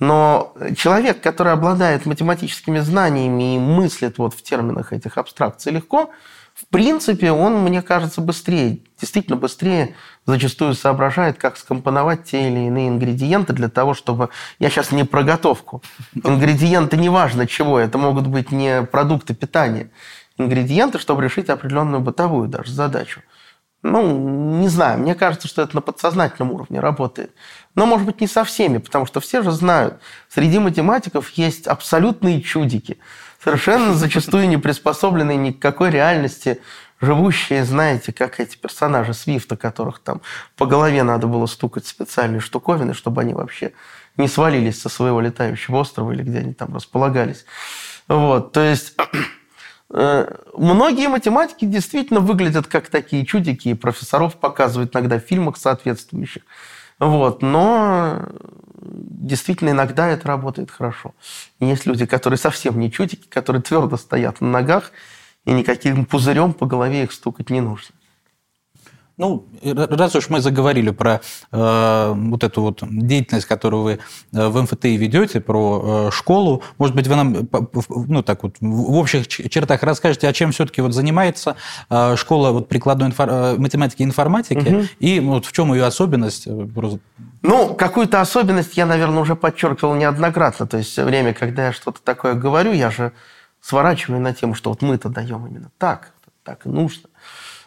Но человек, который обладает математическими знаниями и мыслит вот в терминах этих абстракций легко, в принципе, он, мне кажется, быстрее, действительно быстрее зачастую соображает, как скомпоновать те или иные ингредиенты для того, чтобы... Я сейчас не про готовку. Ингредиенты неважно чего, это могут быть не продукты питания. Ингредиенты, чтобы решить определенную бытовую даже задачу. Ну, не знаю, мне кажется, что это на подсознательном уровне работает. Но, может быть, не со всеми, потому что все же знают, среди математиков есть абсолютные чудики, совершенно зачастую не приспособленные ни к какой реальности, живущие, знаете, как эти персонажи Свифта, которых там по голове надо было стукать специальные штуковины, чтобы они вообще не свалились со своего летающего острова или где они там располагались. Вот, то есть Э, Многие математики действительно выглядят как такие чудики, и профессоров показывают иногда в фильмах соответствующих. Вот. Но действительно иногда это работает хорошо. Есть люди, которые совсем не чудики, которые твердо стоят на ногах, и никаким пузырем по голове их стукать не нужно. Ну, раз уж мы заговорили про э, вот эту вот деятельность, которую вы э, в МФТИ ведете, про э, школу, может быть, вы нам, в- ну, так вот, в общих чертах расскажете, о чем все-таки вот занимается э, школа вот прикладной инфор- э, математики и информатики, и вот в чем ее особенность? э, Ну, какую-то особенность я, наверное, уже подчеркивал неоднократно. То есть время, когда я что-то такое говорю, я же сворачиваю на тему, что вот мы-то даем именно так, так и нужно.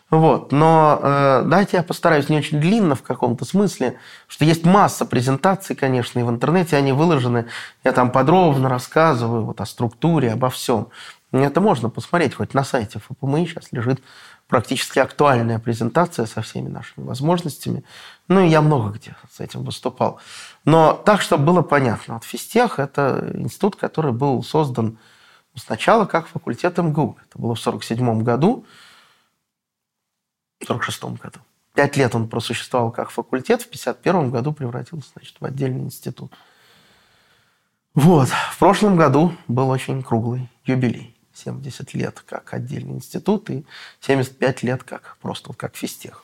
Вот. Но э, дайте я постараюсь не очень длинно в каком-то смысле, что есть масса презентаций, конечно, и в интернете они выложены. Я там подробно рассказываю вот о структуре, обо всем. Это можно посмотреть, хоть на сайте ФПМИ сейчас лежит практически актуальная презентация со всеми нашими возможностями. Ну, и я много где с этим выступал. Но так, чтобы было понятно, вот физтех – это институт, который был создан сначала как факультет МГУ. Это было в 1947 году, 1946 году. Пять лет он просуществовал как факультет, в 1951 году превратился значит, в отдельный институт. Вот. В прошлом году был очень круглый юбилей. 70 лет как отдельный институт и 75 лет как просто как физтех.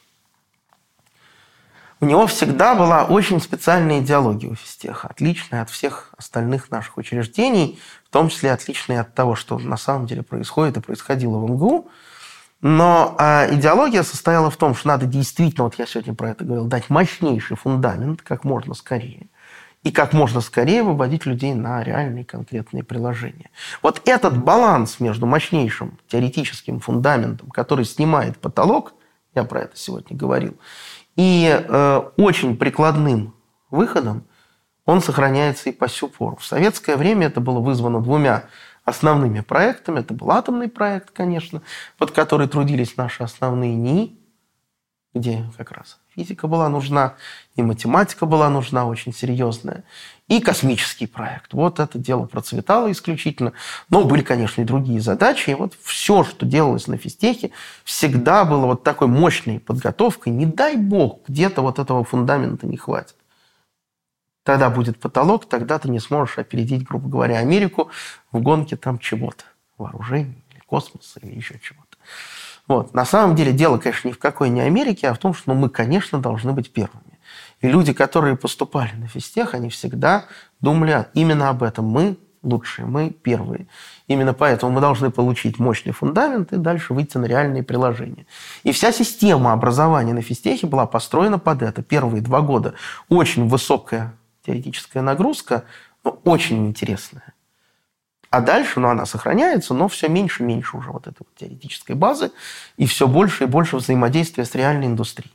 У него всегда была очень специальная идеология у физтеха, отличная от всех остальных наших учреждений, в том числе отличная от того, что на самом деле происходит и происходило в МГУ. Но э, идеология состояла в том, что надо действительно, вот я сегодня про это говорил, дать мощнейший фундамент как можно скорее – и как можно скорее выводить людей на реальные конкретные приложения. Вот этот баланс между мощнейшим теоретическим фундаментом, который снимает потолок, я про это сегодня говорил, и э, очень прикладным выходом, он сохраняется и по сю пору. В советское время это было вызвано двумя основными проектами. Это был атомный проект, конечно, под который трудились наши основные НИИ, где как раз физика была нужна, и математика была нужна очень серьезная, и космический проект. Вот это дело процветало исключительно. Но были, конечно, и другие задачи. И вот все, что делалось на физтехе, всегда было вот такой мощной подготовкой. Не дай бог, где-то вот этого фундамента не хватит. Тогда будет потолок, тогда ты не сможешь опередить, грубо говоря, Америку в гонке там чего-то. Вооружений или космоса или еще чего-то. Вот. На самом деле дело, конечно, ни в какой не Америке, а в том, что ну, мы, конечно, должны быть первыми. И люди, которые поступали на физтех, они всегда думали именно об этом. Мы лучшие, мы первые. Именно поэтому мы должны получить мощный фундамент и дальше выйти на реальные приложения. И вся система образования на физтехе была построена под это. Первые два года очень высокая теоретическая нагрузка, но очень интересная. А дальше, ну, она сохраняется, но все меньше и меньше уже вот этой вот теоретической базы и все больше и больше взаимодействия с реальной индустрией.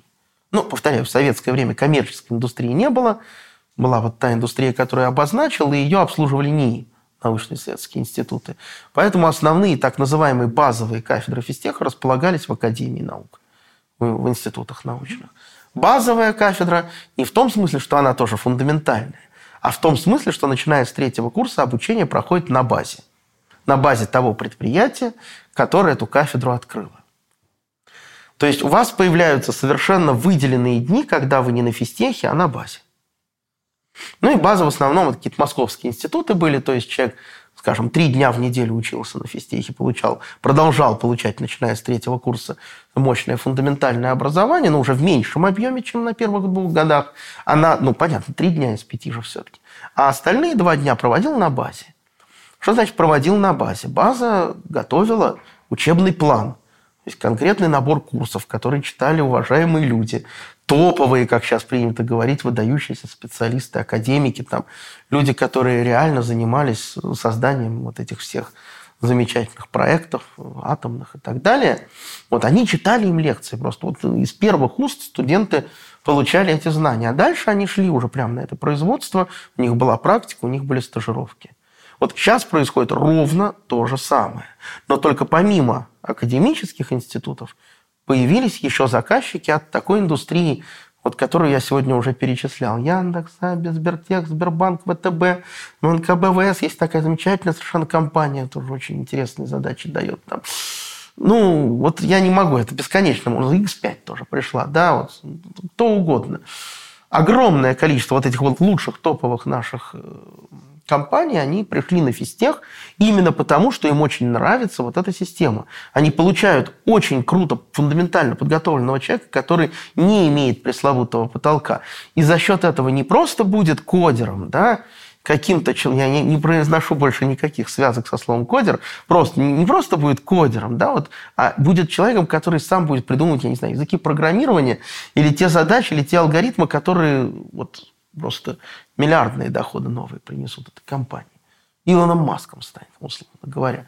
Ну, повторяю, в советское время коммерческой индустрии не было. Была вот та индустрия, которую я обозначил, и ее обслуживали НИИ, научно-исследовательские институты. Поэтому основные так называемые базовые кафедры физтеха располагались в Академии наук, в институтах научных. Базовая кафедра не в том смысле, что она тоже фундаментальная, а в том смысле, что начиная с третьего курса обучение проходит на базе. На базе того предприятия, которое эту кафедру открыло. То есть у вас появляются совершенно выделенные дни, когда вы не на физтехе, а на базе. Ну и база в основном это какие-то московские институты были, то есть человек скажем, три дня в неделю учился на физтехе, получал, продолжал получать, начиная с третьего курса, мощное фундаментальное образование, но уже в меньшем объеме, чем на первых двух годах. Она, ну, понятно, три дня из пяти же все-таки. А остальные два дня проводил на базе. Что значит проводил на базе? База готовила учебный план – то есть конкретный набор курсов, которые читали уважаемые люди, топовые, как сейчас принято говорить, выдающиеся специалисты, академики, там, люди, которые реально занимались созданием вот этих всех замечательных проектов, атомных и так далее. Вот они читали им лекции. Просто вот из первых уст студенты получали эти знания. А дальше они шли уже прямо на это производство, у них была практика, у них были стажировки. Вот сейчас происходит ровно то же самое. Но только помимо академических институтов появились еще заказчики от такой индустрии, вот которую я сегодня уже перечислял. Яндекс, Аби, Сбертех, Сбербанк, ВТБ, ну, НКБВС. Есть такая замечательная совершенно компания, тоже очень интересные задачи дает там. Ну, вот я не могу, это бесконечно. Можно X5 тоже пришла, да, вот кто угодно. Огромное количество вот этих вот лучших топовых наших э, компании, они пришли на физтех именно потому, что им очень нравится вот эта система. Они получают очень круто, фундаментально подготовленного человека, который не имеет пресловутого потолка. И за счет этого не просто будет кодером, да, каким-то я не, не произношу больше никаких связок со словом кодер, просто не просто будет кодером, да, вот, а будет человеком, который сам будет придумывать, я не знаю, языки программирования или те задачи, или те алгоритмы, которые вот просто миллиардные доходы новые принесут этой компании. Илоном Маском станет, условно говоря.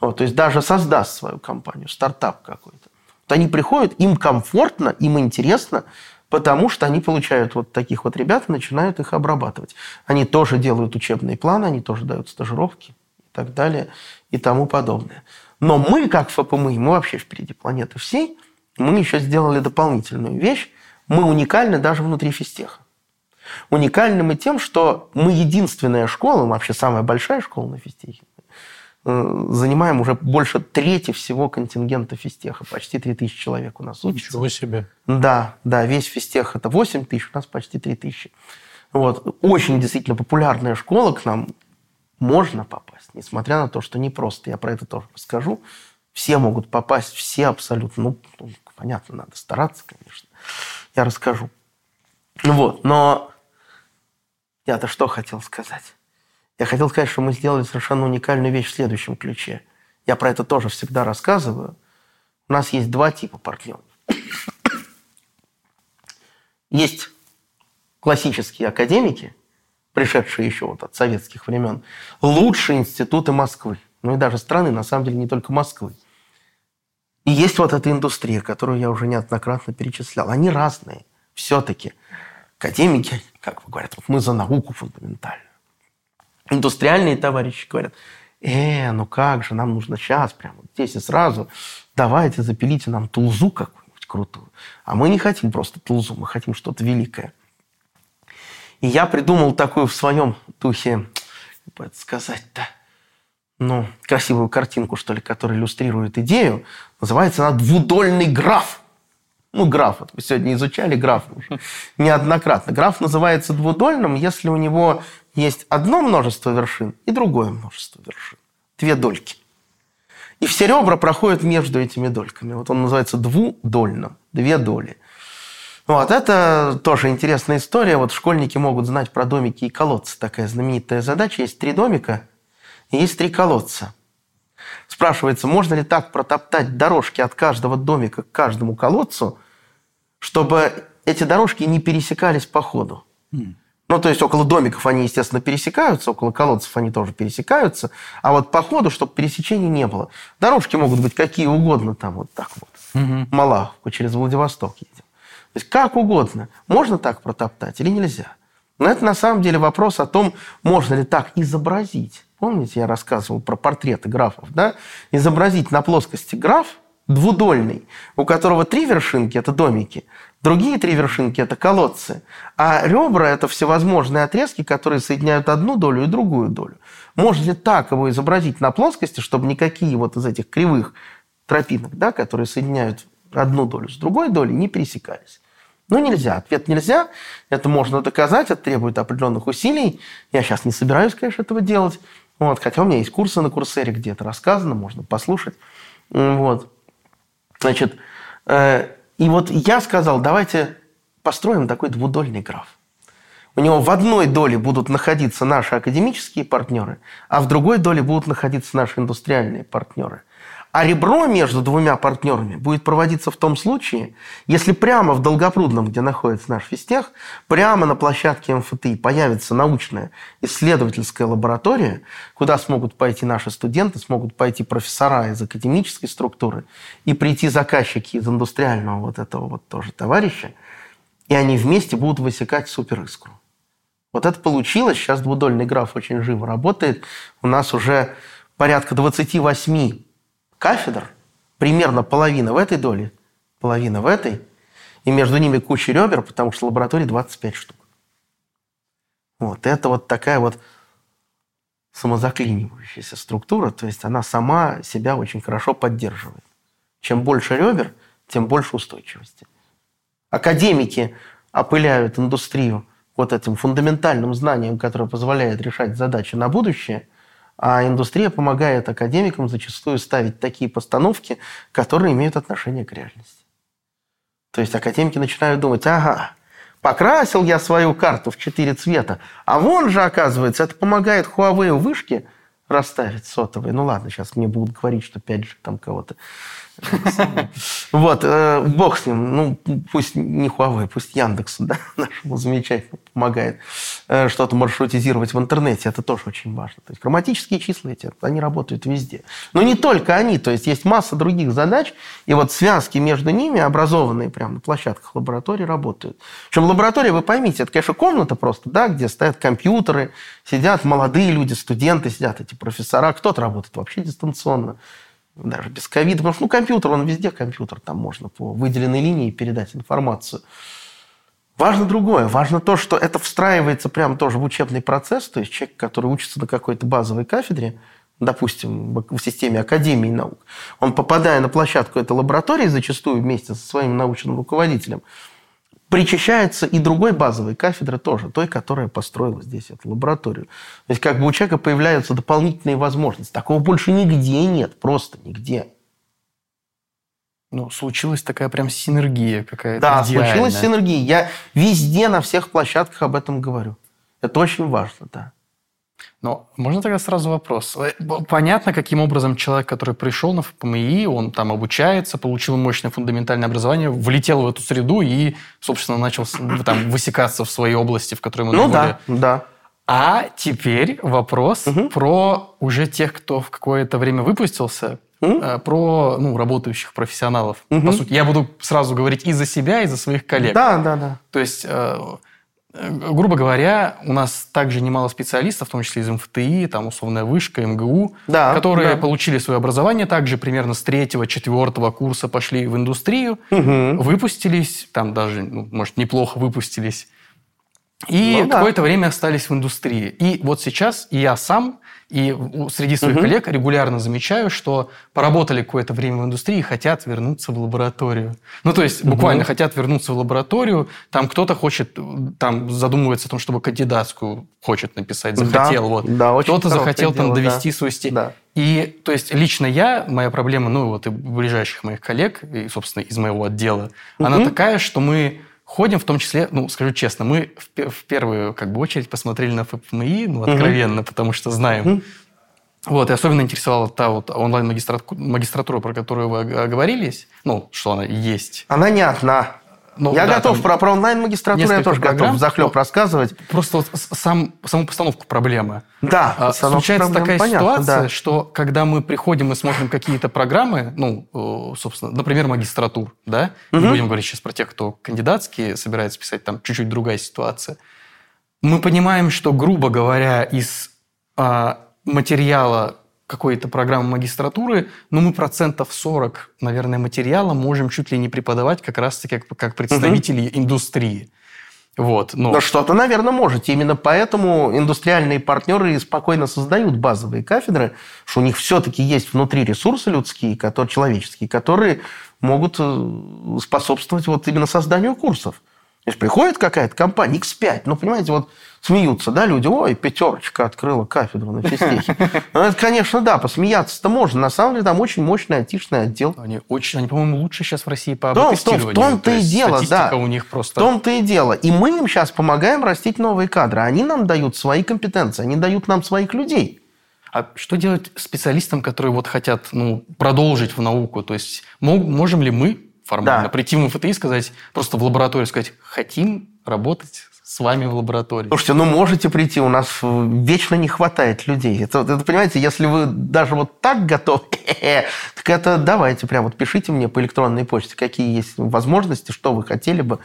Вот, то есть даже создаст свою компанию, стартап какой-то. Вот они приходят, им комфортно, им интересно, потому что они получают вот таких вот ребят и начинают их обрабатывать. Они тоже делают учебные планы, они тоже дают стажировки и так далее и тому подобное. Но мы, как ФПМИ, мы вообще впереди планеты всей, мы еще сделали дополнительную вещь. Мы уникальны даже внутри физтеха. Уникальны мы тем, что мы единственная школа, вообще самая большая школа на физтехе, э, занимаем уже больше трети всего контингента физтеха. Почти 3000 человек у нас учатся. Ничего себе. Да, да, весь физтех это 8 тысяч, у нас почти 3000. Вот. Очень действительно популярная школа, к нам можно попасть, несмотря на то, что непросто. Я про это тоже расскажу. Все могут попасть, все абсолютно. Ну, ну понятно, надо стараться, конечно. Я расскажу. Вот, но я-то что хотел сказать? Я хотел сказать, что мы сделали совершенно уникальную вещь в следующем ключе. Я про это тоже всегда рассказываю. У нас есть два типа партнеров. Есть классические академики, пришедшие еще вот от советских времен, лучшие институты Москвы, ну и даже страны, на самом деле не только Москвы. И есть вот эта индустрия, которую я уже неоднократно перечислял. Они разные все-таки. Академики, как говорят, вот мы за науку фундаментально. Индустриальные товарищи говорят, э, ну как же, нам нужно сейчас, прямо здесь и сразу, давайте запилите нам тулзу какую-нибудь крутую. А мы не хотим просто тулзу, мы хотим что-то великое. И я придумал такую в своем духе, как бы это сказать-то, ну, красивую картинку, что ли, которая иллюстрирует идею. Называется она «Двудольный граф». Ну, граф, вот вы сегодня изучали граф уже неоднократно. Граф называется двудольным, если у него есть одно множество вершин и другое множество вершин. Две дольки. И все ребра проходят между этими дольками. Вот он называется двудольным. Две доли. Вот, это тоже интересная история. Вот школьники могут знать про домики и колодцы. Такая знаменитая задача. Есть три домика и есть три колодца. Спрашивается, можно ли так протоптать дорожки от каждого домика к каждому колодцу, чтобы эти дорожки не пересекались по ходу. Mm. Ну, то есть около домиков они, естественно, пересекаются, около колодцев они тоже пересекаются, а вот по ходу, чтобы пересечений не было. Дорожки могут быть какие угодно, там вот так вот. Угу. Малаховку через Владивосток едем. То есть как угодно. Можно так протоптать или нельзя? Но это на самом деле вопрос о том, можно ли так изобразить. Помните, я рассказывал про портреты графов, да? Изобразить на плоскости граф – двудольный, у которого три вершинки – это домики, другие три вершинки – это колодцы, а ребра – это всевозможные отрезки, которые соединяют одну долю и другую долю. Можно ли так его изобразить на плоскости, чтобы никакие вот из этих кривых тропинок, да, которые соединяют одну долю с другой долей, не пересекались? Ну, нельзя. Ответ нельзя. Это можно доказать, это требует определенных усилий. Я сейчас не собираюсь, конечно, этого делать. Вот, хотя у меня есть курсы на Курсере, где это рассказано, можно послушать. Вот. Значит, э, и вот я сказал, давайте построим такой двудольный граф. У него в одной доле будут находиться наши академические партнеры, а в другой доле будут находиться наши индустриальные партнеры. А ребро между двумя партнерами будет проводиться в том случае, если прямо в Долгопрудном, где находится наш физтех, прямо на площадке МФТИ появится научная исследовательская лаборатория, куда смогут пойти наши студенты, смогут пойти профессора из академической структуры и прийти заказчики из индустриального вот этого вот тоже товарища, и они вместе будут высекать суперискру. Вот это получилось. Сейчас двудольный граф очень живо работает. У нас уже порядка 28 кафедр, примерно половина в этой доле, половина в этой, и между ними куча ребер, потому что лабораторий 25 штук. Вот это вот такая вот самозаклинивающаяся структура, то есть она сама себя очень хорошо поддерживает. Чем больше ребер, тем больше устойчивости. Академики опыляют индустрию вот этим фундаментальным знанием, которое позволяет решать задачи на будущее – а индустрия помогает академикам зачастую ставить такие постановки, которые имеют отношение к реальности. То есть академики начинают думать, ага, покрасил я свою карту в четыре цвета, а вон же, оказывается, это помогает Huawei вышки расставить сотовые. Ну ладно, сейчас мне будут говорить, что 5G там кого-то вот, э, бог с ним. Ну, пусть не Huawei, пусть Яндекс, да, нашему замечательно помогает э, что-то маршрутизировать в интернете. Это тоже очень важно. То есть хроматические числа эти, они работают везде. Но не только они. То есть есть масса других задач, и вот связки между ними, образованные прямо на площадках лаборатории, работают. Причем лаборатория, вы поймите, это, конечно, комната просто, да, где стоят компьютеры, сидят молодые люди, студенты, сидят эти профессора. Кто-то работает вообще дистанционно даже без ковида, потому что ну, компьютер, он везде компьютер, там можно по выделенной линии передать информацию. Важно другое. Важно то, что это встраивается прямо тоже в учебный процесс. То есть человек, который учится на какой-то базовой кафедре, допустим, в системе Академии наук, он, попадая на площадку этой лаборатории, зачастую вместе со своим научным руководителем, причащается и другой базовой кафедры тоже, той, которая построила здесь эту лабораторию. То есть как бы у человека появляются дополнительные возможности. Такого больше нигде нет, просто нигде. Ну, случилась такая прям синергия какая-то Да, идеальная. случилась синергия. Я везде, на всех площадках об этом говорю. Это очень важно, да. Но можно тогда сразу вопрос. Э, Понятно, каким образом человек, который пришел на ФПМИ, он там обучается, получил мощное фундаментальное образование, влетел в эту среду и, собственно, начал там высекаться в своей области, в которой мы Ну да, да. А теперь вопрос Мгм. про уже тех, кто в какое-то время выпустился, э, про ну, работающих профессионалов. Мгм. По сути, я буду сразу говорить и за себя, и за своих коллег. Да, да, да. То есть, э, грубо говоря, у нас также немало специалистов, в том числе из МФТИ, там условная вышка, МГУ, Да, которые да. получили свое образование также примерно с третьего, четвертого курса пошли в индустрию, Мгм. выпустились, там даже, ну, может, неплохо выпустились, и Ну да. какое-то время остались в индустрии. И вот сейчас я сам, и среди своих Мгм. коллег регулярно замечаю, что поработали какое-то время в индустрии и хотят вернуться в лабораторию. Ну, то есть буквально хотят вернуться в лабораторию, там кто-то хочет, там задумывается о том, чтобы кандидатскую хочет написать, Да, захотел. вот. да, Кто-то захотел там дело, да. довести свой стиль. Да. И, то есть, лично я, моя проблема, ну, вот и ближайших моих коллег, и, собственно, из моего отдела, она Мгм. такая, что мы ходим, в том числе, ну, скажу честно, мы в, в первую, как бы, очередь посмотрели на ФПМИ, ну, откровенно, потому что знаем. Мгм. Вот, и особенно интересовала та вот онлайн-магистратура, про которую вы ог- оговорились, ну, что она есть. Она не одна. Ну, я да, готов про, про онлайн-магистратуру, я тоже программ, готов захлеб но- рассказывать. Просто вот сам, саму постановку проблемы. Да, А, постановка Случается проблем, такая понятно, ситуация, да. что когда мы приходим и смотрим какие-то программы, ну, э, собственно, например, магистратур, да, не Мгм. будем говорить сейчас про тех, кто кандидатские собирается писать, там чуть-чуть другая ситуация. Мы понимаем, что, грубо говоря, из а, материала какой-то программы магистратуры, ну, мы процентов 40, наверное, материала можем чуть ли не преподавать как раз-таки как, как представители индустрии. Вот, но... Но что-то, наверное, можете. Именно поэтому индустриальные партнеры спокойно создают базовые кафедры, что у них все-таки есть внутри ресурсы людские, которые, человеческие, которые могут э, способствовать вот именно созданию курсов. То есть приходит какая-то компания, X5, ну, понимаете, вот смеются, да, люди, ой, пятерочка открыла кафедру на физтехе. Ну, это, конечно, да, посмеяться-то можно. На самом деле там очень мощный айтишный отдел. Они очень, они, по-моему, лучше сейчас в России по том- в в том-то То и дело, да. у них В просто... том-то и дело. И мы им сейчас помогаем растить новые кадры. Они нам дают свои компетенции, они дают нам своих людей. А что делать специалистам, которые вот хотят ну, продолжить в науку? То есть можем ли мы формально Да. прийти в МФТИ и сказать, просто в лабораторию сказать, хотим работать с вами в лаборатории? Слушайте, ну можете прийти, у нас э, вечно не хватает людей. Это, это, понимаете, если вы даже вот так готовы, так это давайте прям вот пишите мне по электронной почте, какие есть возможности, что вы хотели бы.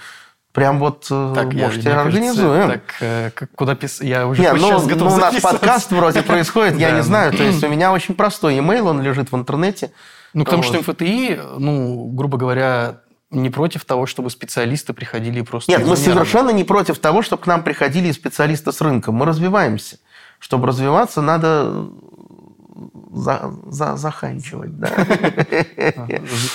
Прям вот э, Так, я, можете кажется, организуем. так, э, куда писать? Я уже Нет, ну, сейчас готов ну, у нас подкаст вроде происходит, я не знаю. То есть у меня очень простой имейл, он лежит в интернете. Ну, потому что. МФТИ, ну, грубо говоря, не против того, чтобы специалисты приходили просто... Нет, мы совершенно не против того, чтобы к нам приходили и специалисты с рынка. Мы развиваемся. Чтобы развиваться, надо за, за- заханчивать. да.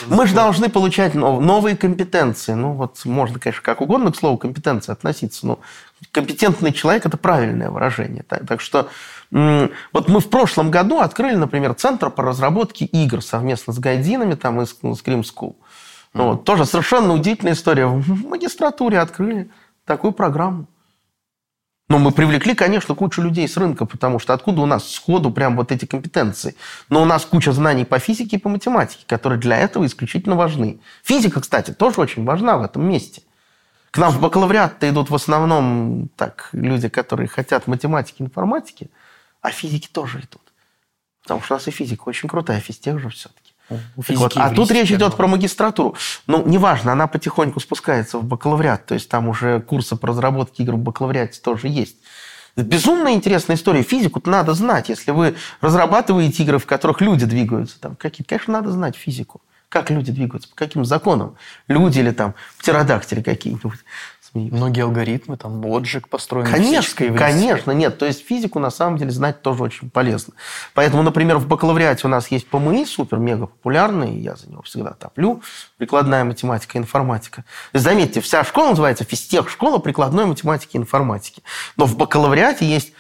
Мы же должны получать нов- новые компетенции. Ну, вот можно, конечно, как угодно к слову компетенции относиться, но компетентный человек – это правильное выражение. Так, так что вот мы в прошлом году открыли, например, Центр по разработке игр совместно с гайдинами там, и с ну, Scream School. Ну, вот, тоже совершенно удивительная история. В магистратуре открыли такую программу. Но мы привлекли, конечно, кучу людей с рынка, потому что откуда у нас сходу прям вот эти компетенции? Но у нас куча знаний по физике и по математике, которые для этого исключительно важны. Физика, кстати, тоже очень важна в этом месте. К нам в бакалавриат идут в основном так, люди, которые хотят математики, информатики, а физики тоже идут. Потому что у нас и физика очень крутая, физтех же все-таки. У Так вот, физики а тут речь идет про магистратуру. Ну, неважно, она потихоньку спускается в бакалавриат. То есть там уже курсы по разработке игр в бакалавриате тоже есть. Безумно интересная история. Физику надо знать. Если вы разрабатываете игры, в которых люди двигаются, там, какие конечно, надо знать физику. Как люди двигаются, по каким законам. Люди или там птеродактили какие-нибудь. Смеюсь. Многие алгоритмы, там, отжиг построен. Конечно, конечно, нет. То есть физику на самом деле знать тоже очень полезно. Поэтому, например, в бакалавриате у нас есть ПМИ, супер-мега популярный, я за него всегда топлю, прикладная математика, информатика. Заметьте, вся школа называется физтех школа прикладной математики и информатики. Но в бакалавриате есть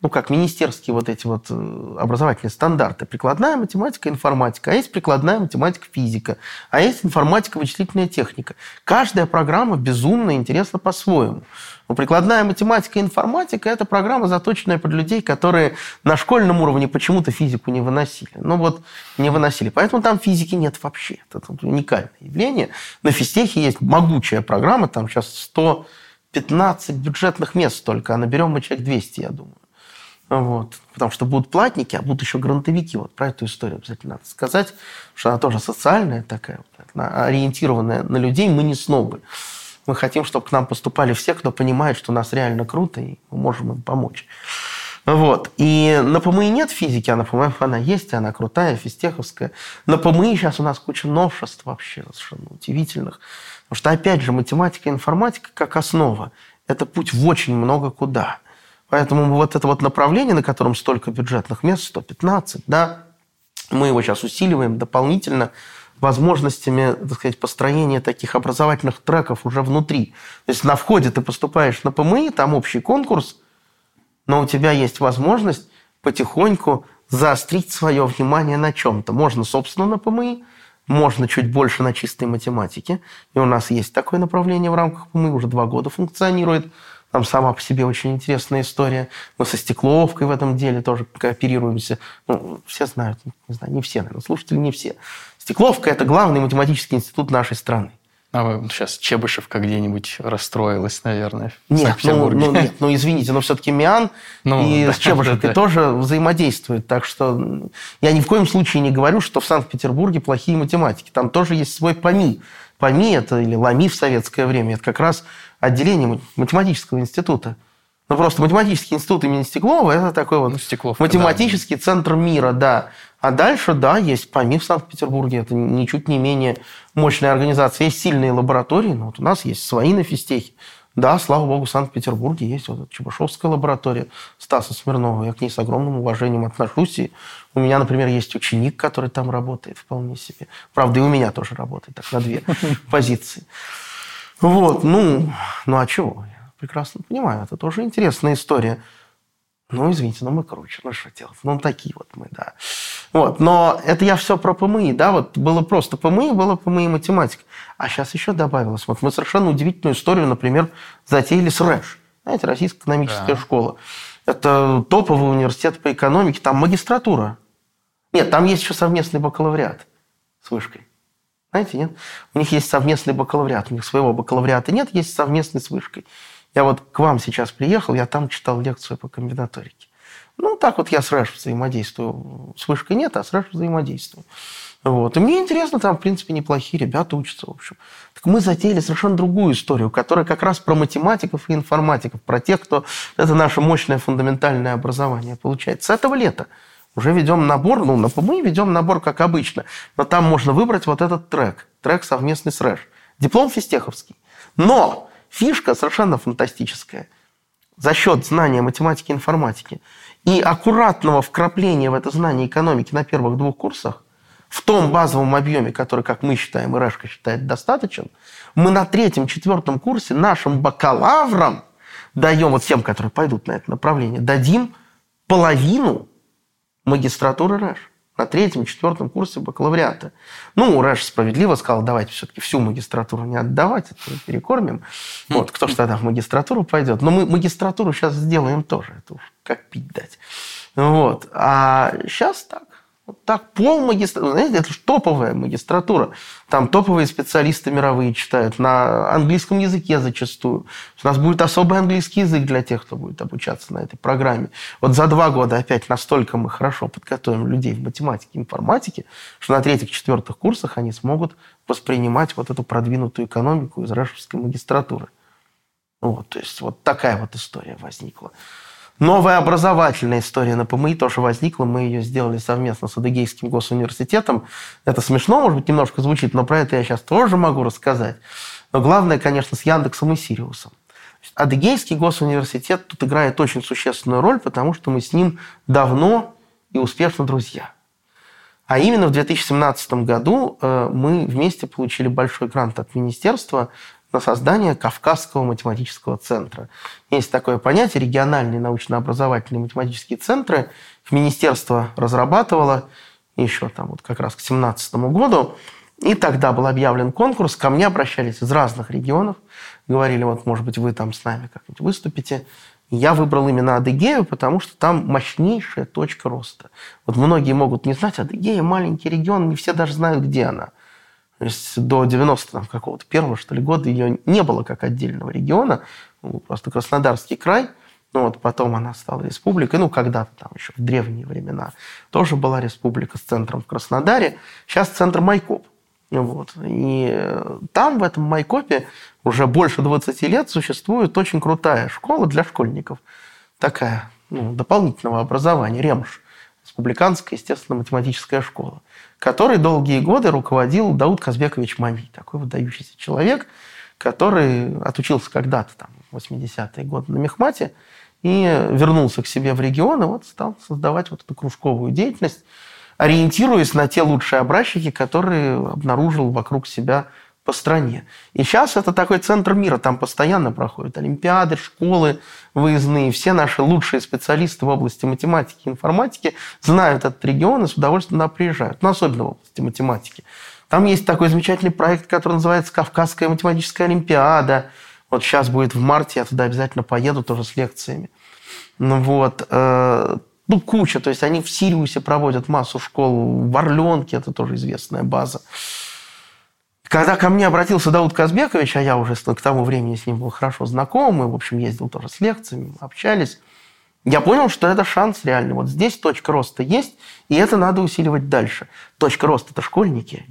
ну, как министерские вот эти вот э, образовательные стандарты. Прикладная математика, информатика. А есть прикладная математика, физика. А есть информатика, вычислительная техника. Каждая программа безумно интересна по-своему. Но прикладная математика и информатика – это программа, заточенная под людей, которые на школьном уровне почему-то физику не выносили. Ну вот, не выносили. Поэтому там физики нет вообще. Это уникальное явление. На физтехе есть могучая программа, там сейчас 115 бюджетных мест только, а наберем мы человек 200, я думаю. Вот. Потому что будут платники, а будут еще грантовики. Вот про эту историю обязательно надо сказать, что она тоже социальная такая, ориентированная на людей. Мы не снобы. Мы хотим, чтобы к нам поступали все, кто понимает, что у нас реально круто, и мы можем им помочь. Вот. И на ПМИ нет физики, а на ПМИ она есть, и она крутая, физтеховская. На ПМИ сейчас у нас куча новшеств вообще совершенно удивительных. Потому что, опять же, математика и информатика как основа – это путь в очень много куда – Поэтому вот это вот направление, на котором столько бюджетных мест, 115, да, мы его сейчас усиливаем дополнительно возможностями, так сказать, построения таких образовательных треков уже внутри. То есть на входе ты поступаешь на ПМИ, там общий конкурс, но у тебя есть возможность потихоньку заострить свое внимание на чем-то. Можно, собственно, на ПМИ, можно чуть больше на чистой математике. И у нас есть такое направление в рамках ПМИ, уже два года функционирует. Там сама по себе очень интересная история. Мы со Стекловкой в этом деле тоже кооперируемся. Ну, все знают, не знаю, не все, наверное, слушатели не все. Стекловка – это главный математический институт нашей страны. А вы сейчас Чебышевка где-нибудь расстроилась, наверное, нет, ну, ну, нет, ну извините, но все-таки МИАН ну, и да, с Чебышевкой да, да. тоже взаимодействуют. Так что я ни в коем случае не говорю, что в Санкт-Петербурге плохие математики. Там тоже есть свой ПАМИ. ПАМИ – это или ЛАМИ в советское время. Это как раз отделение математического института. Ну, просто математический институт имени Стеклова – это такой вот ну, Стекловка, математический да. центр мира, да. А дальше, да, есть ПАМИ в Санкт-Петербурге. Это ничуть не менее мощная организация. Есть сильные лаборатории, но вот у нас есть свои на физтехе. Да, слава богу, в Санкт-Петербурге есть вот Чебышевская лаборатория Стаса Смирнова. Я к ней с огромным уважением отношусь. И у меня, например, есть ученик, который там работает вполне себе. Правда, и у меня тоже работает, так на две позиции. Вот, ну, ну а чего? Я прекрасно понимаю, это тоже интересная история. Ну, извините, но мы круче, ну что делать? Ну, такие вот мы, да. Вот, но это я все про ПМИ, да, вот было просто ПМИ, было ПМИ математика. А сейчас еще добавилось. Вот мы совершенно удивительную историю, например, затеяли с РЭШ. Знаете, Российская экономическая да. школа. Это топовый университет по экономике, там магистратура. Нет, там есть еще совместный бакалавриат с вышкой. Знаете, нет? У них есть совместный бакалавриат. У них своего бакалавриата нет, есть совместный с вышкой. Я вот к вам сейчас приехал, я там читал лекцию по комбинаторике. Ну, так вот я с РЭШ взаимодействую. С вышкой нет, а с РЭШ взаимодействую. Вот. И мне интересно, там, в принципе, неплохие ребята учатся, в общем. Так мы затеяли совершенно другую историю, которая как раз про математиков и информатиков, про тех, кто... Это наше мощное фундаментальное образование получает. С этого лета уже ведем набор, ну, мы ведем набор, как обычно, но там можно выбрать вот этот трек, трек совместный с РЭШ. Диплом физтеховский. Но фишка совершенно фантастическая. За счет знания математики и информатики и аккуратного вкрапления в это знание экономики на первых двух курсах, в том базовом объеме, который, как мы считаем, и Решка считает достаточен, мы на третьем-четвертом курсе нашим бакалаврам даем, вот тем, которые пойдут на это направление, дадим половину магистратуры РЭШ на третьем, четвертом курсе бакалавриата. Ну, РЭШ справедливо сказал, давайте все-таки всю магистратуру не отдавать, это перекормим. Вот, кто же тогда в магистратуру пойдет? Но мы магистратуру сейчас сделаем тоже, это уж как пить дать. Вот. А сейчас так. Вот так пол магистратуры, знаете, это же топовая магистратура. Там топовые специалисты мировые читают на английском языке зачастую. У нас будет особый английский язык для тех, кто будет обучаться на этой программе. Вот за два года опять настолько мы хорошо подготовим людей в математике и информатике, что на третьих-четвертых курсах они смогут воспринимать вот эту продвинутую экономику из Рашевской магистратуры. Вот, то есть вот такая вот история возникла. Новая образовательная история на ПМИ тоже возникла. Мы ее сделали совместно с Адыгейским госуниверситетом. Это смешно, может быть, немножко звучит, но про это я сейчас тоже могу рассказать. Но главное, конечно, с Яндексом и Сириусом. Адыгейский госуниверситет тут играет очень существенную роль, потому что мы с ним давно и успешно друзья. А именно в 2017 году э, мы вместе получили большой грант от министерства на создание Кавказского математического центра. Есть такое понятие региональные научно-образовательные математические центры. Министерство разрабатывало еще там вот как раз к 2017 году. И тогда был объявлен конкурс. Ко мне обращались из разных регионов. Говорили, вот, может быть, вы там с нами как-нибудь выступите. я выбрал именно Адыгею, потому что там мощнейшая точка роста. Вот многие могут не знать, Адыгея маленький регион, не все даже знают, где она. То есть до 90 какого-то первого, что ли, года ее не было как отдельного региона. Ну, просто Краснодарский край. Ну вот потом она стала республикой. Ну, когда-то там еще в древние времена тоже была республика с центром в Краснодаре. Сейчас центр Майкоп. Вот. И э, там, в этом Майкопе, уже больше 20 лет существует очень крутая школа для школьников. Такая, ну, дополнительного образования, РЕМШ. Республиканская, естественно, математическая школа который долгие годы руководил Дауд Казбекович Мами, такой выдающийся человек, который отучился когда-то, там, в 80-е годы на Мехмате, и вернулся к себе в регион, и вот стал создавать вот эту кружковую деятельность, ориентируясь на те лучшие образчики, которые обнаружил вокруг себя по стране. И сейчас это такой центр мира, там постоянно проходят олимпиады, школы выездные. Все наши лучшие специалисты в области математики и информатики знают этот регион и с удовольствием туда приезжают, но особенно в области математики. Там есть такой замечательный проект, который называется «Кавказская математическая олимпиада». Вот сейчас будет в марте, я туда обязательно поеду тоже с лекциями. Ну вот, э, ну, куча. То есть они в Сириусе проводят массу школ, в Орленке, это тоже известная база. Когда ко мне обратился Дауд Казбекович, а я уже к тому времени с ним был хорошо знаком, мы, в общем, ездил тоже с лекциями, общались, я понял, что это шанс реальный. Вот здесь точка роста есть, и это надо усиливать дальше. Точка роста – это школьники,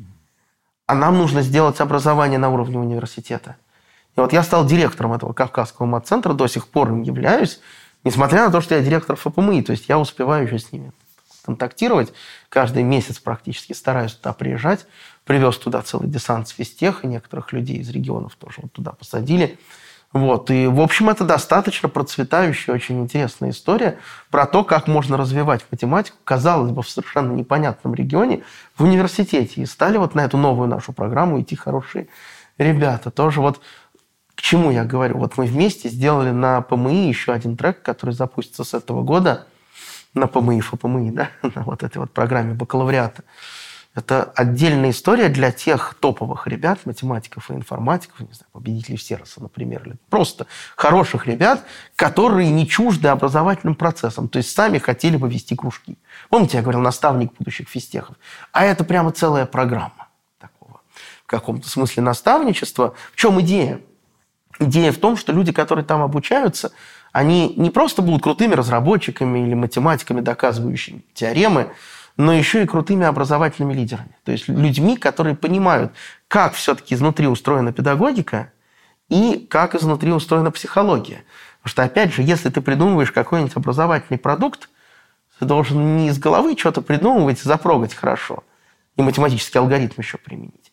а нам нужно сделать образование на уровне университета. И вот я стал директором этого Кавказского мат-центра, до сих пор им являюсь, несмотря на то, что я директор ФПМИ, то есть я успеваю еще с ними контактировать. Каждый месяц практически стараюсь туда приезжать. Привез туда целый десант с физтех, и некоторых людей из регионов тоже вот туда посадили. Вот. И, в общем, это достаточно процветающая, очень интересная история про то, как можно развивать математику, казалось бы, в совершенно непонятном регионе, в университете. И стали вот на эту новую нашу программу идти хорошие ребята. Тоже вот к чему я говорю? Вот мы вместе сделали на ПМИ еще один трек, который запустится с этого года – на ПМИ, ФПМИ, да, на вот этой вот программе бакалавриата. Это отдельная история для тех топовых ребят, математиков и информатиков, не знаю, победителей Сероса, например, или просто хороших ребят, которые не чужды образовательным процессом, то есть сами хотели бы вести кружки. Помните, я говорил, наставник будущих физтехов? А это прямо целая программа такого, в каком-то смысле наставничества. В чем идея? Идея в том, что люди, которые там обучаются, они не просто будут крутыми разработчиками или математиками, доказывающими теоремы, но еще и крутыми образовательными лидерами. То есть людьми, которые понимают, как все-таки изнутри устроена педагогика и как изнутри устроена психология. Потому что, опять же, если ты придумываешь какой-нибудь образовательный продукт, ты должен не из головы что-то придумывать запрогать хорошо, и математический алгоритм еще применить.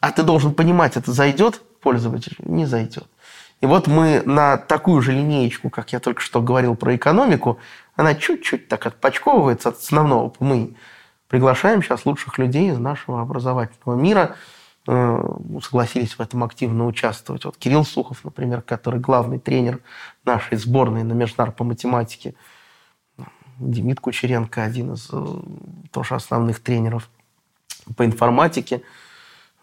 А ты должен понимать, это зайдет пользователю, не зайдет. И вот мы на такую же линеечку, как я только что говорил про экономику, она чуть-чуть так отпочковывается от основного. Мы приглашаем сейчас лучших людей из нашего образовательного мира, э, согласились в этом активно участвовать. Вот Кирилл Сухов, например, который главный тренер нашей сборной на межнар по математике, Демид Кучеренко, один из э, тоже основных тренеров по информатике –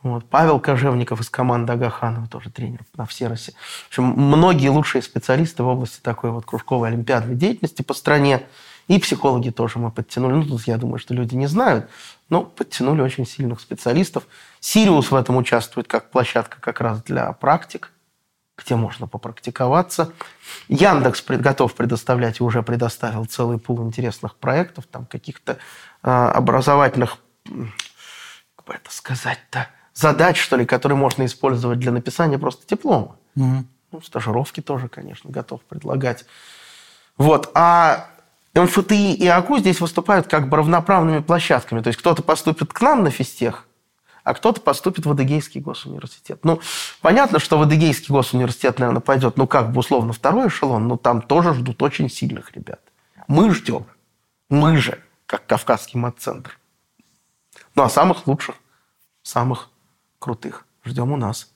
вот. Павел Кожевников из команды Агаханова, тоже тренер на Всеросе. В общем, многие лучшие специалисты в области такой вот кружковой олимпиадной деятельности по стране. И психологи тоже мы подтянули. Ну, тут я думаю, что люди не знают, но подтянули очень сильных специалистов. Сириус в этом участвует как площадка как раз для практик, где можно попрактиковаться. Яндекс готов предоставлять и уже предоставил целый пул интересных проектов, там каких-то э, образовательных, как бы это сказать-то, задач, что ли, которые можно использовать для написания просто диплома. Угу. Ну, стажировки тоже, конечно, готов предлагать. Вот. А МФТИ и АКУ здесь выступают как бы равноправными площадками. То есть кто-то поступит к нам на физтех, а кто-то поступит в Адыгейский госуниверситет. Ну, понятно, что в Адыгейский госуниверситет, наверное, пойдет, ну, как бы условно второй эшелон, но там тоже ждут очень сильных ребят. Мы ждем. Мы же, как Кавказский матцентр. Ну, а самых лучших, самых крутых ждем у нас.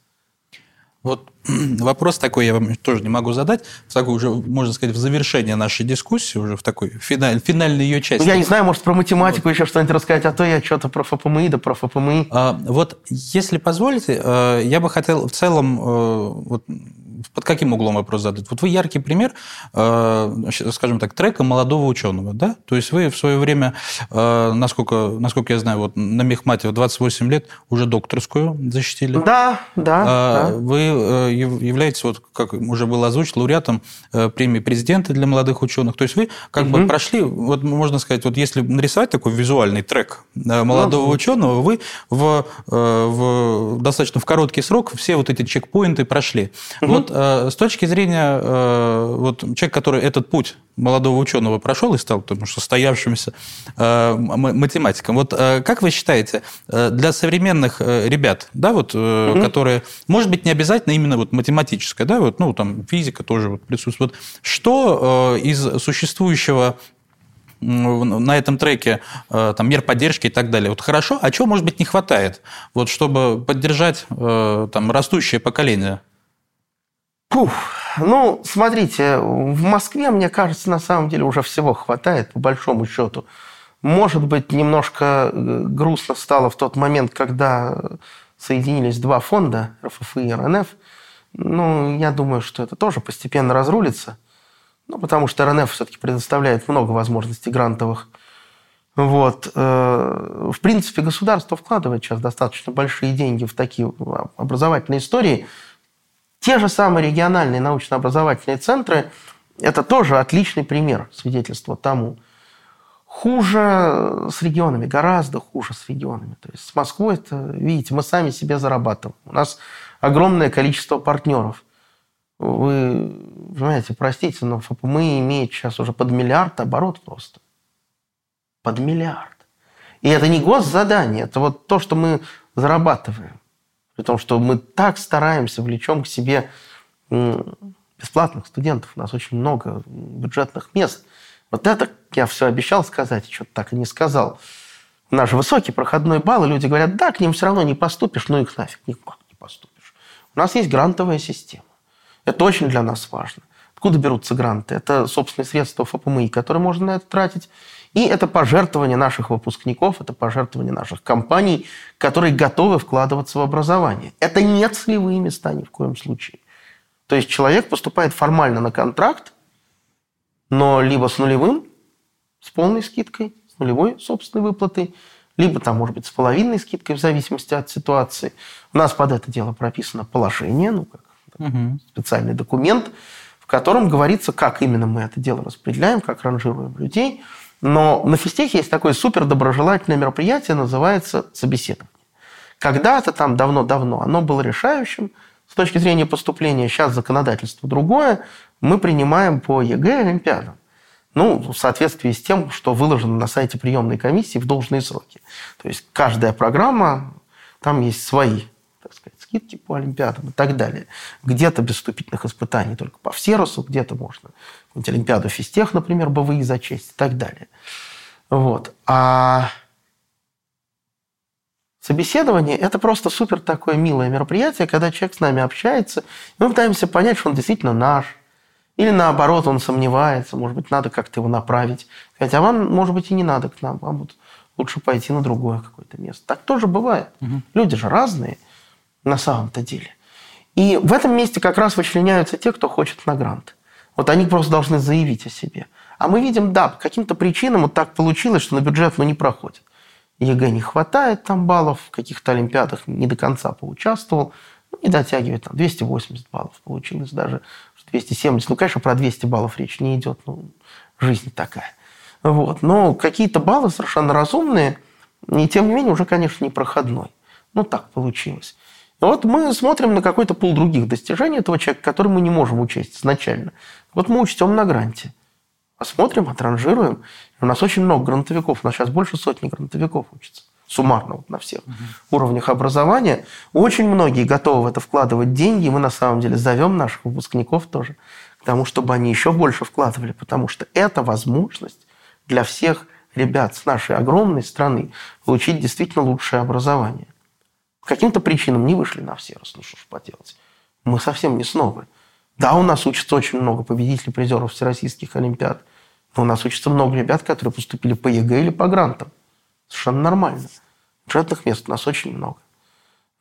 Вот вопрос такой я вам тоже не могу задать, в такой уже, можно сказать, в завершение нашей дискуссии, уже в такой финаль, финальной ее части. Ну, я не знаю, может, про математику вот. еще что-нибудь рассказать, а то я что-то про ФПМИ, да про ФПМИ. А, вот, если позволите, э, я бы хотел в целом э, вот, под каким углом вопрос задать? Вот вы яркий пример, э, скажем так, трека молодого ученого, да? То есть вы в свое время, э, насколько, насколько я знаю, вот на Мехмате в 28 лет уже докторскую защитили. Да, да. Да. Вы э, являетесь, вот, как уже было озвучено, лауреатом премии президента для молодых ученых. То есть вы как угу. бы прошли, вот можно сказать, вот если нарисовать такой визуальный трек молодого угу. ученого, вы в, в достаточно в короткий срок все вот эти чекпоинты прошли. Угу. Вот э, с точки зрения э, вот человека, который этот путь молодого ученого прошел и стал потому, состоявшимся э, математиком, вот э, как вы считаете, э, для современных э, ребят, да, вот, э, угу. которые, может быть, не обязательно именно вот математическая, да, вот, ну, там, физика тоже вот присутствует, что э, из существующего на этом треке э, там, мер поддержки и так далее. Вот хорошо, а чего, может быть, не хватает, вот, чтобы поддержать э, там, растущее поколение? Пух, ну, смотрите, в Москве, мне кажется, на самом деле уже всего хватает, по большому счету. Может быть, немножко э, грустно стало в тот момент, когда соединились два фонда, РФФ и РНФ. Ну, я думаю, что это тоже постепенно разрулится. Ну, потому что РНФ все-таки предоставляет много возможностей грантовых. Вот. Э, в принципе, государство вкладывает сейчас достаточно большие деньги в такие образовательные истории – те же самые региональные научно-образовательные центры – это тоже отличный пример свидетельства тому. Хуже с регионами, гораздо хуже с регионами. То есть с Москвой это, видите, мы сами себе зарабатываем. У нас огромное количество партнеров. Вы понимаете, простите, но ФПМ имеет сейчас уже под миллиард оборот просто. Под миллиард. И это не госзадание, это вот то, что мы зарабатываем. При том, что мы так стараемся, влечем к себе бесплатных студентов. У нас очень много бюджетных мест. Вот это я все обещал сказать, что-то так и не сказал. Наш высокий проходной балл, и люди говорят, да, к ним все равно не поступишь, ну их нафиг, никак не поступишь. У нас есть грантовая система. Это очень для нас важно. Откуда берутся гранты? Это собственные средства ФПМИ, которые можно на это тратить. И это пожертвование наших выпускников, это пожертвование наших компаний, которые готовы вкладываться в образование. Это не целевые места ни в коем случае. То есть человек поступает формально на контракт, но либо с нулевым, с полной скидкой, с нулевой собственной выплатой, либо там, может быть, с половинной скидкой в зависимости от ситуации. У нас под это дело прописано положение, ну, как угу. специальный документ, в котором говорится, как именно мы это дело распределяем, как ранжируем людей – но на физтехе есть такое супер доброжелательное мероприятие, называется собеседование. Когда-то там давно-давно оно было решающим с точки зрения поступления. Сейчас законодательство другое. Мы принимаем по ЕГЭ Олимпиадам. Ну, в соответствии с тем, что выложено на сайте приемной комиссии в должные сроки. То есть каждая программа, там есть свои, так сказать, скидки по Олимпиадам и так далее. Где-то без вступительных испытаний только по всеросу, где-то можно Олимпиаду физтех, например, БВИ зачесть и так далее. Вот. А собеседование – это просто супер такое милое мероприятие, когда человек с нами общается, и мы пытаемся понять, что он действительно наш, или наоборот, он сомневается, может быть, надо как-то его направить. Хотя вам, может быть, и не надо к нам, вам вот лучше пойти на другое какое-то место. Так тоже бывает. Угу. Люди же разные на самом-то деле. И в этом месте как раз вычленяются те, кто хочет на грант. Вот они просто должны заявить о себе. А мы видим, да, по каким-то причинам вот так получилось, что на бюджет ну, не проходит. ЕГЭ не хватает там баллов, в каких-то олимпиадах не до конца поучаствовал, ну, не дотягивает, там 280 баллов получилось даже, 270. Ну, конечно, про 200 баллов речь не идет, ну, жизнь такая. Вот. Но какие-то баллы совершенно разумные, и тем не менее уже, конечно, не проходной. Ну, так получилось. Вот мы смотрим на какой-то пол других достижений этого человека, который мы не можем учесть изначально. Вот мы учтем на гранте. Посмотрим, отранжируем. У нас очень много грантовиков. У нас сейчас больше сотни грантовиков учатся. суммарно вот на всех уровнях образования. Очень многие готовы в это вкладывать деньги. Мы на самом деле зовем наших выпускников тоже к тому, чтобы они еще больше вкладывали, потому что это возможность для всех ребят с нашей огромной страны получить действительно лучшее образование. По каким-то причинам не вышли на всерос, ну что ж поделать. Мы совсем не снобы. Да, у нас учатся очень много победителей, призеров всероссийских олимпиад, но у нас учатся много ребят, которые поступили по ЕГЭ или по грантам. Совершенно нормально. Бюджетных мест у нас очень много.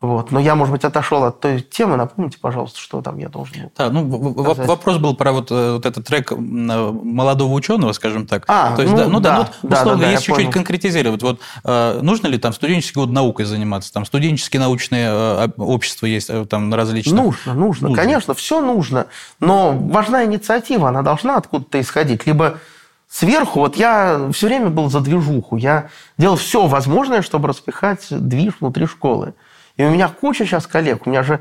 Вот. Но я, может быть, отошел от той темы. Напомните, пожалуйста, что там я должен был. Да, ну, вопрос был про вот, э, вот этот трек молодого ученого, скажем так. А, То есть, ну, да, ну, да, да, ну, условно, да, да, если чуть-чуть конкретизировать, вот э, нужно ли там студенческий год наукой заниматься? Там студенческие научные э, общества есть э, там различные. Нужно, нужно, нужно, конечно, все нужно. Но важна инициатива, она должна откуда-то исходить. Либо сверху, вот я все время был за движуху, я делал все возможное, чтобы распихать движ внутри школы. И у меня куча сейчас коллег, у меня же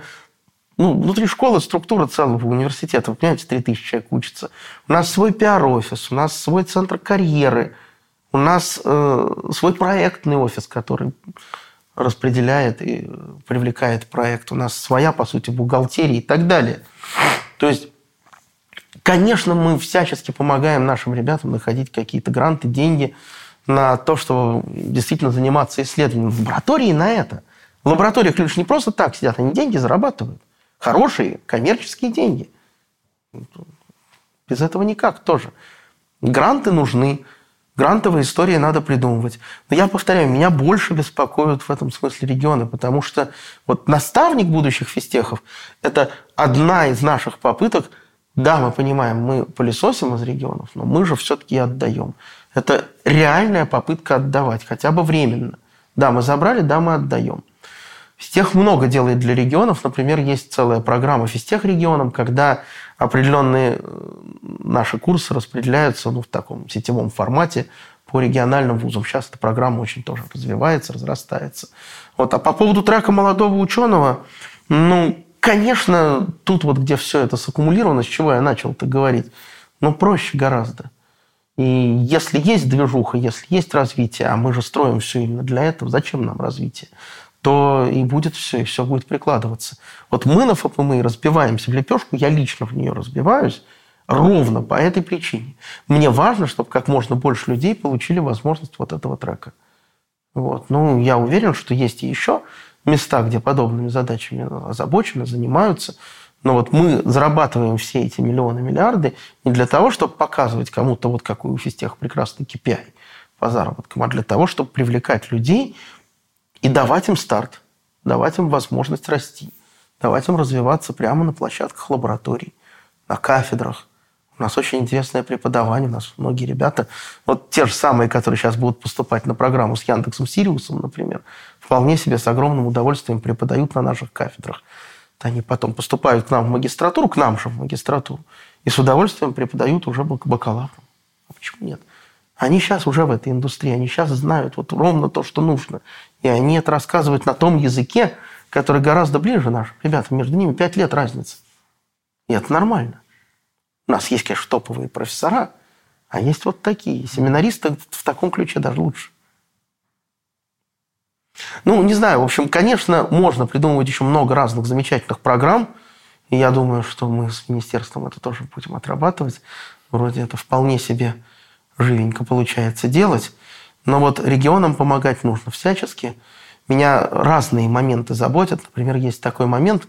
ну, внутри школы структура целого университета, вы понимаете, 3000 человек учатся. У нас свой пиар-офис, у нас свой центр карьеры, у нас э, свой проектный офис, который распределяет и привлекает проект. У нас своя, по сути, бухгалтерия и так далее. То есть, конечно, мы всячески помогаем нашим ребятам находить какие-то гранты, деньги на то, чтобы действительно заниматься исследованием. Лаборатории на это – в лабораториях люди не просто так сидят, они деньги зарабатывают. Хорошие коммерческие деньги. Без этого никак тоже. Гранты нужны, грантовые истории надо придумывать. Но я повторяю, меня больше беспокоят в этом смысле регионы, потому что вот наставник будущих физтехов – это одна из наших попыток. Да, мы понимаем, мы пылесосим из регионов, но мы же все-таки отдаем. Это реальная попытка отдавать, хотя бы временно. Да, мы забрали, да, мы отдаем. Физтех много делает для регионов. Например, есть целая программа Физтех регионам, когда определенные э, наши курсы распределяются ну, в таком сетевом формате по региональным вузам. Сейчас эта программа очень тоже развивается, разрастается. Вот. А по поводу трека молодого ученого, ну, конечно, тут вот где все это саккумулировано, с чего я начал это говорить, ну, проще гораздо. И если есть движуха, если есть развитие, а мы же строим все именно для этого, зачем нам развитие? То и будет все, и все будет прикладываться. Вот мы на ФПМИ разбиваемся в лепешку, я лично в нее разбиваюсь, ровно по этой причине. Мне важно, чтобы как можно больше людей получили возможность вот этого трека. Вот. Ну, я уверен, что есть и еще места, где подобными задачами озабочены, занимаются. Но вот мы зарабатываем все эти миллионы, миллиарды не для того, чтобы показывать кому-то вот какой у физтех прекрасный KPI по заработкам, а для того, чтобы привлекать людей, и давать им старт, давать им возможность расти, давать им развиваться прямо на площадках лабораторий, на кафедрах. У нас очень интересное преподавание, у нас многие ребята, вот те же самые, которые сейчас будут поступать на программу с Яндексом Сириусом, например, вполне себе с огромным удовольствием преподают на наших кафедрах. Они потом поступают к нам в магистратуру, к нам же в магистратуру, и с удовольствием преподают уже бакалаврам. А почему нет? Они сейчас уже в этой индустрии, они сейчас знают вот ровно то, что нужно. И они это рассказывают на том языке, который гораздо ближе наш. Ребята, между ними пять лет разницы. И это нормально. У нас есть, конечно, топовые профессора, а есть вот такие. Семинаристы в таком ключе даже лучше. Ну, не знаю, в общем, конечно, можно придумывать еще много разных замечательных программ. И я думаю, что мы с министерством это тоже будем отрабатывать. Вроде это вполне себе живенько получается делать. Но вот регионам помогать нужно всячески. Меня разные моменты заботят. Например, есть такой момент,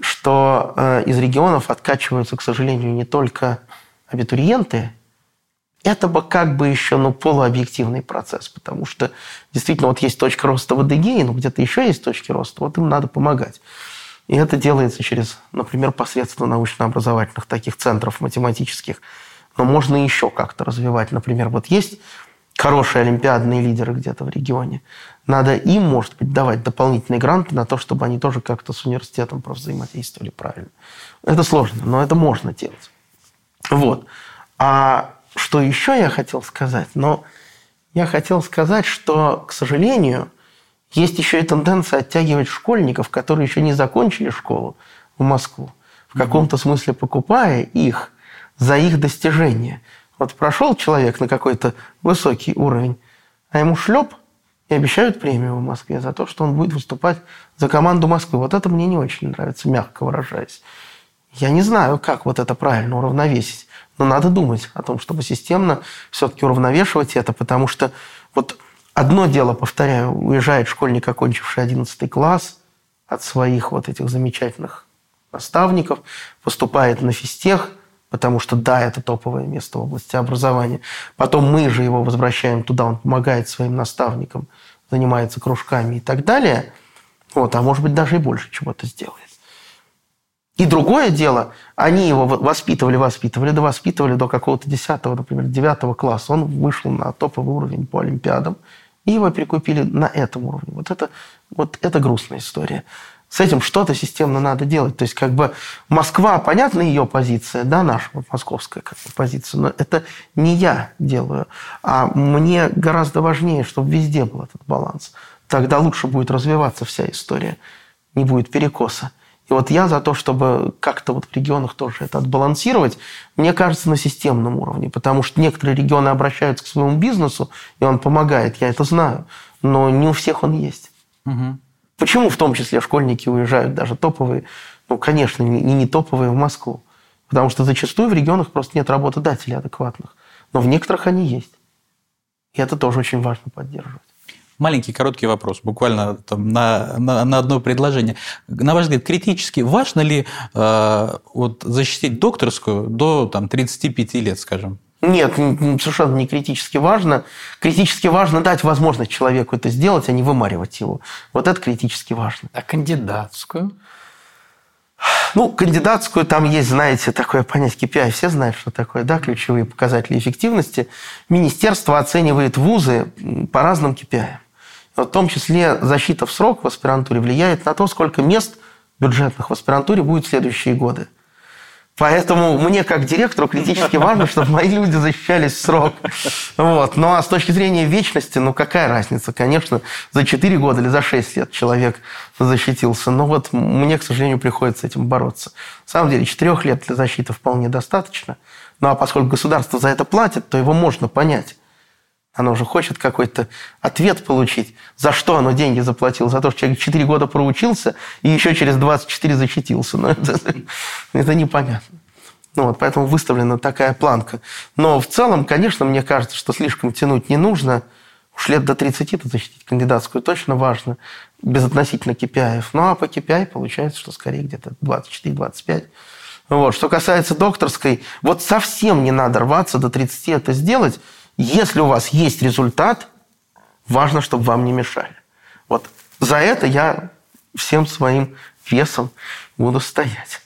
что э, из регионов откачиваются, к сожалению, не только абитуриенты. Это бы как бы еще ну, полуобъективный процесс, потому что действительно вот есть точка роста в Адыгее, но где-то еще есть точки роста, вот им надо помогать. И это делается через, например, посредством научно-образовательных таких центров математических, но можно еще как-то развивать. Например, вот есть хорошие олимпиадные лидеры где-то в регионе. Надо им, может быть, давать дополнительные гранты на то, чтобы они тоже как-то с университетом взаимодействовали правильно. Это сложно, но это можно делать. Вот. А что еще я хотел сказать? Но я хотел сказать, что, к сожалению, есть еще и тенденция оттягивать школьников, которые еще не закончили школу в Москву, в каком-то смысле покупая их за их достижения. Вот прошел человек на какой-то высокий уровень, а ему шлеп и обещают премию в Москве за то, что он будет выступать за команду Москвы. Вот это мне не очень нравится, мягко выражаясь. Я не знаю, как вот это правильно уравновесить, но надо думать о том, чтобы системно все-таки уравновешивать это, потому что вот одно дело, повторяю, уезжает школьник, окончивший 11 класс от своих вот этих замечательных наставников, поступает на физтех, потому что да, это топовое место в области образования. Потом мы же его возвращаем туда, он помогает своим наставникам, занимается кружками и так далее. Вот, а может быть, даже и больше чего-то сделает. И другое дело, они его воспитывали, воспитывали, да воспитывали до какого-то 10 например, 9 класса. Он вышел на топовый уровень по Олимпиадам, и его перекупили на этом уровне. Вот это, вот это грустная история. С этим что-то системно надо делать. То есть как бы Москва, понятна ее позиция, да, наша московская как бы, позиция, но это не я делаю, а мне гораздо важнее, чтобы везде был этот баланс. Тогда лучше будет развиваться вся история, не будет перекоса. И вот я за то, чтобы как-то вот в регионах тоже это отбалансировать, мне кажется, на системном уровне, потому что некоторые регионы обращаются к своему бизнесу, и он помогает, я это знаю, но не у всех он есть. Угу. Почему в том числе школьники уезжают, даже топовые, ну, конечно, не, не топовые в Москву, потому что зачастую в регионах просто нет работодателей адекватных, но в некоторых они есть. И это тоже очень важно поддерживать. Маленький короткий вопрос, буквально там, на, на, на одно предложение. На ваш взгляд, критически важно ли э, вот, защитить докторскую до там, 35 лет, скажем? Нет, совершенно не критически важно. Критически важно дать возможность человеку это сделать, а не вымаривать его. Вот это критически важно. А кандидатскую? Ну, кандидатскую, там есть, знаете, такое понятие KPI, все знают, что такое, да, ключевые показатели эффективности. Министерство оценивает вузы по разным KPI в том числе защита в срок в аспирантуре влияет на то, сколько мест бюджетных в аспирантуре будет в следующие годы. Поэтому мне, как директору, критически важно, чтобы мои люди защищались в срок. Вот. Ну, а с точки зрения вечности, ну, какая разница? Конечно, за 4 года или за 6 лет человек защитился. Но вот мне, к сожалению, приходится с этим бороться. На самом деле, 4 лет для защиты вполне достаточно. Ну, а поскольку государство за это платит, то его можно понять. Оно уже хочет какой-то ответ получить. За что оно деньги заплатило? За то, что человек 4 года проучился и еще через 24 защитился. Но это, это непонятно. Ну вот, поэтому выставлена такая планка. Но в целом, конечно, мне кажется, что слишком тянуть не нужно. Уж лет до 30-то защитить кандидатскую точно важно, безотносительно KPI. Ну а по KPI получается, что скорее где-то 24-25. Вот. Что касается докторской, вот совсем не надо рваться до 30 это сделать, если у вас есть результат, важно, чтобы вам не мешали. Вот за это я всем своим весом буду стоять.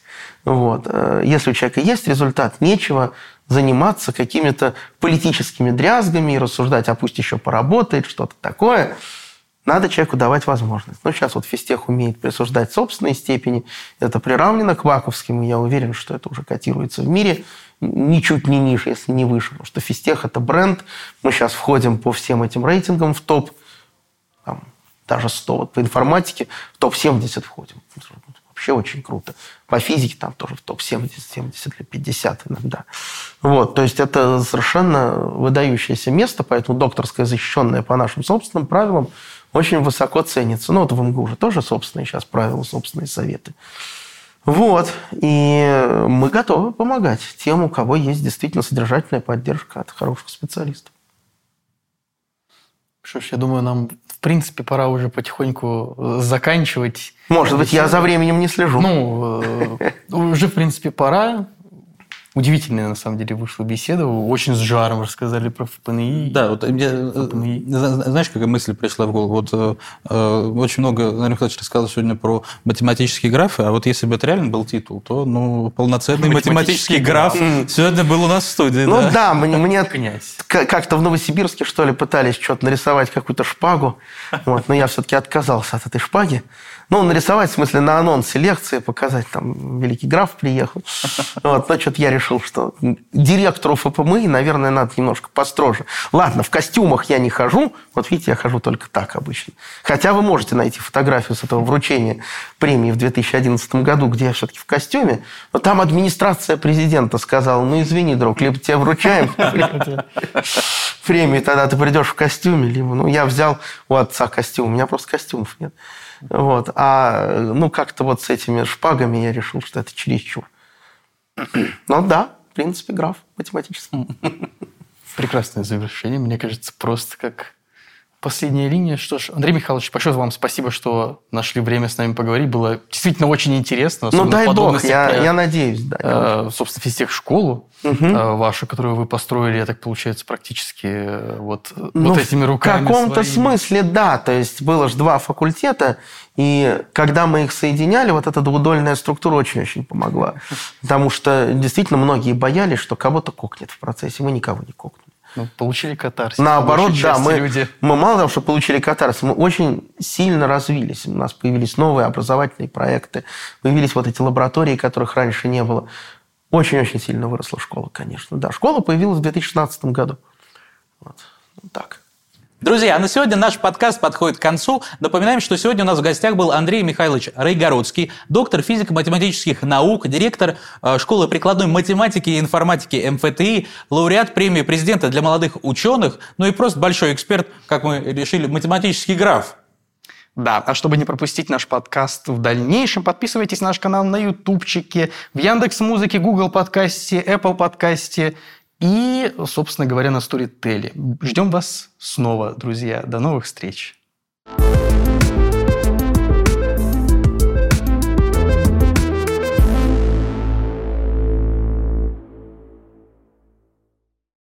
Вот. Э, если у человека есть результат, нечего заниматься какими-то политическими дрязгами и рассуждать, а пусть еще поработает, что-то такое. Надо человеку давать возможность. Ну, сейчас вот физтех умеет присуждать собственные степени. Это приравнено к ваковским, и я уверен, что это уже котируется в мире ничуть не ниже, если не выше. Потому что физтех – это бренд. Мы сейчас входим по всем этим рейтингам в топ, там, даже 100. Вот по информатике в топ-70 входим. Вообще очень круто. По физике там тоже в топ-70, 70 или 50 иногда. Вот, то есть это совершенно выдающееся место, поэтому докторское, защищенное по нашим собственным правилам, очень высоко ценится. Ну, вот в МГУ уже тоже собственные сейчас правила, собственные советы. Вот. И мы готовы помогать тем, у кого есть действительно содержательная поддержка от хороших специалистов. Что ж, я думаю, нам в принципе пора уже потихоньку э, заканчивать. Может быть, я за временем не слежу. Ну, э, уже в принципе пора. Удивительная, на самом деле, вышла беседа. Очень с жаром рассказали про ФПНИ. Да, вот мне, ФПНИ. знаешь, какая мысль пришла в голову? Вот э, э очень много, наверное, Михайлович рассказал сегодня про математические графы, а вот если бы это реально был титул, то ну, полноценный математический, математический граф сегодня был у нас в студии. Ну да, да мне, мне как-то в Новосибирске, что ли, пытались что-то нарисовать, какую-то шпагу, вот, но я все-таки отказался от этой шпаги. Ну, нарисовать, в смысле, на анонсе лекции, показать, там, великий граф приехал. Вот, но что-то я решил, что директору ФПМИ, наверное, надо немножко построже. Ладно, в костюмах я не хожу. Вот видите, я хожу только так обычно. Хотя вы можете найти фотографию с этого вручения премии в 2011 году, где я все-таки в костюме. Но там администрация президента сказала, ну, извини, друг, либо тебя вручаем, премию, тогда ты придешь в костюме, либо, ну, я взял у отца костюм, у меня просто костюмов нет. Вот. А, ну, как-то вот с этими шпагами я решил, что это чересчур. Ну, да, в принципе, граф математический. Прекрасное завершение, мне кажется, просто как Последняя линия. Что ж, Андрей Михайлович, большое вам спасибо, что нашли время с нами поговорить. Было действительно очень интересно. Ну, дай бог, я, про, я надеюсь. Да, э, собственно, физтех-школу угу. э, вашу, которую вы построили, я так получается, практически э, вот, ну, вот этими руками В каком-то смысле, да. То есть было же два факультета, и когда мы их соединяли, вот эта двудольная структура очень-очень помогла. Потому что действительно многие боялись, что кого-то кокнет в процессе. Мы никого не кокнули. Ну, получили катарсис. Наоборот, да, мы, люди. мы мало того, что получили катарсис, мы очень сильно развились. У нас появились новые образовательные проекты, появились вот эти лаборатории, которых раньше не было. Очень-очень сильно выросла школа, конечно. Да, школа появилась в 2016 году. Вот. Так. Друзья, на сегодня наш подкаст подходит к концу. Напоминаем, что сегодня у нас в гостях был Андрей Михайлович Рейгородский, доктор физико-математических наук, директор э, школы прикладной математики и информатики МФТИ, лауреат премии президента для молодых ученых, ну и просто большой эксперт, как мы решили, математический граф. Да, а чтобы не пропустить наш подкаст в дальнейшем, подписывайтесь на наш канал на ютубчике, в Яндекс Музыке, Google подкасте, Apple подкасте и, собственно говоря, на Storytel. Ждем вас снова, друзья. До новых встреч. thank you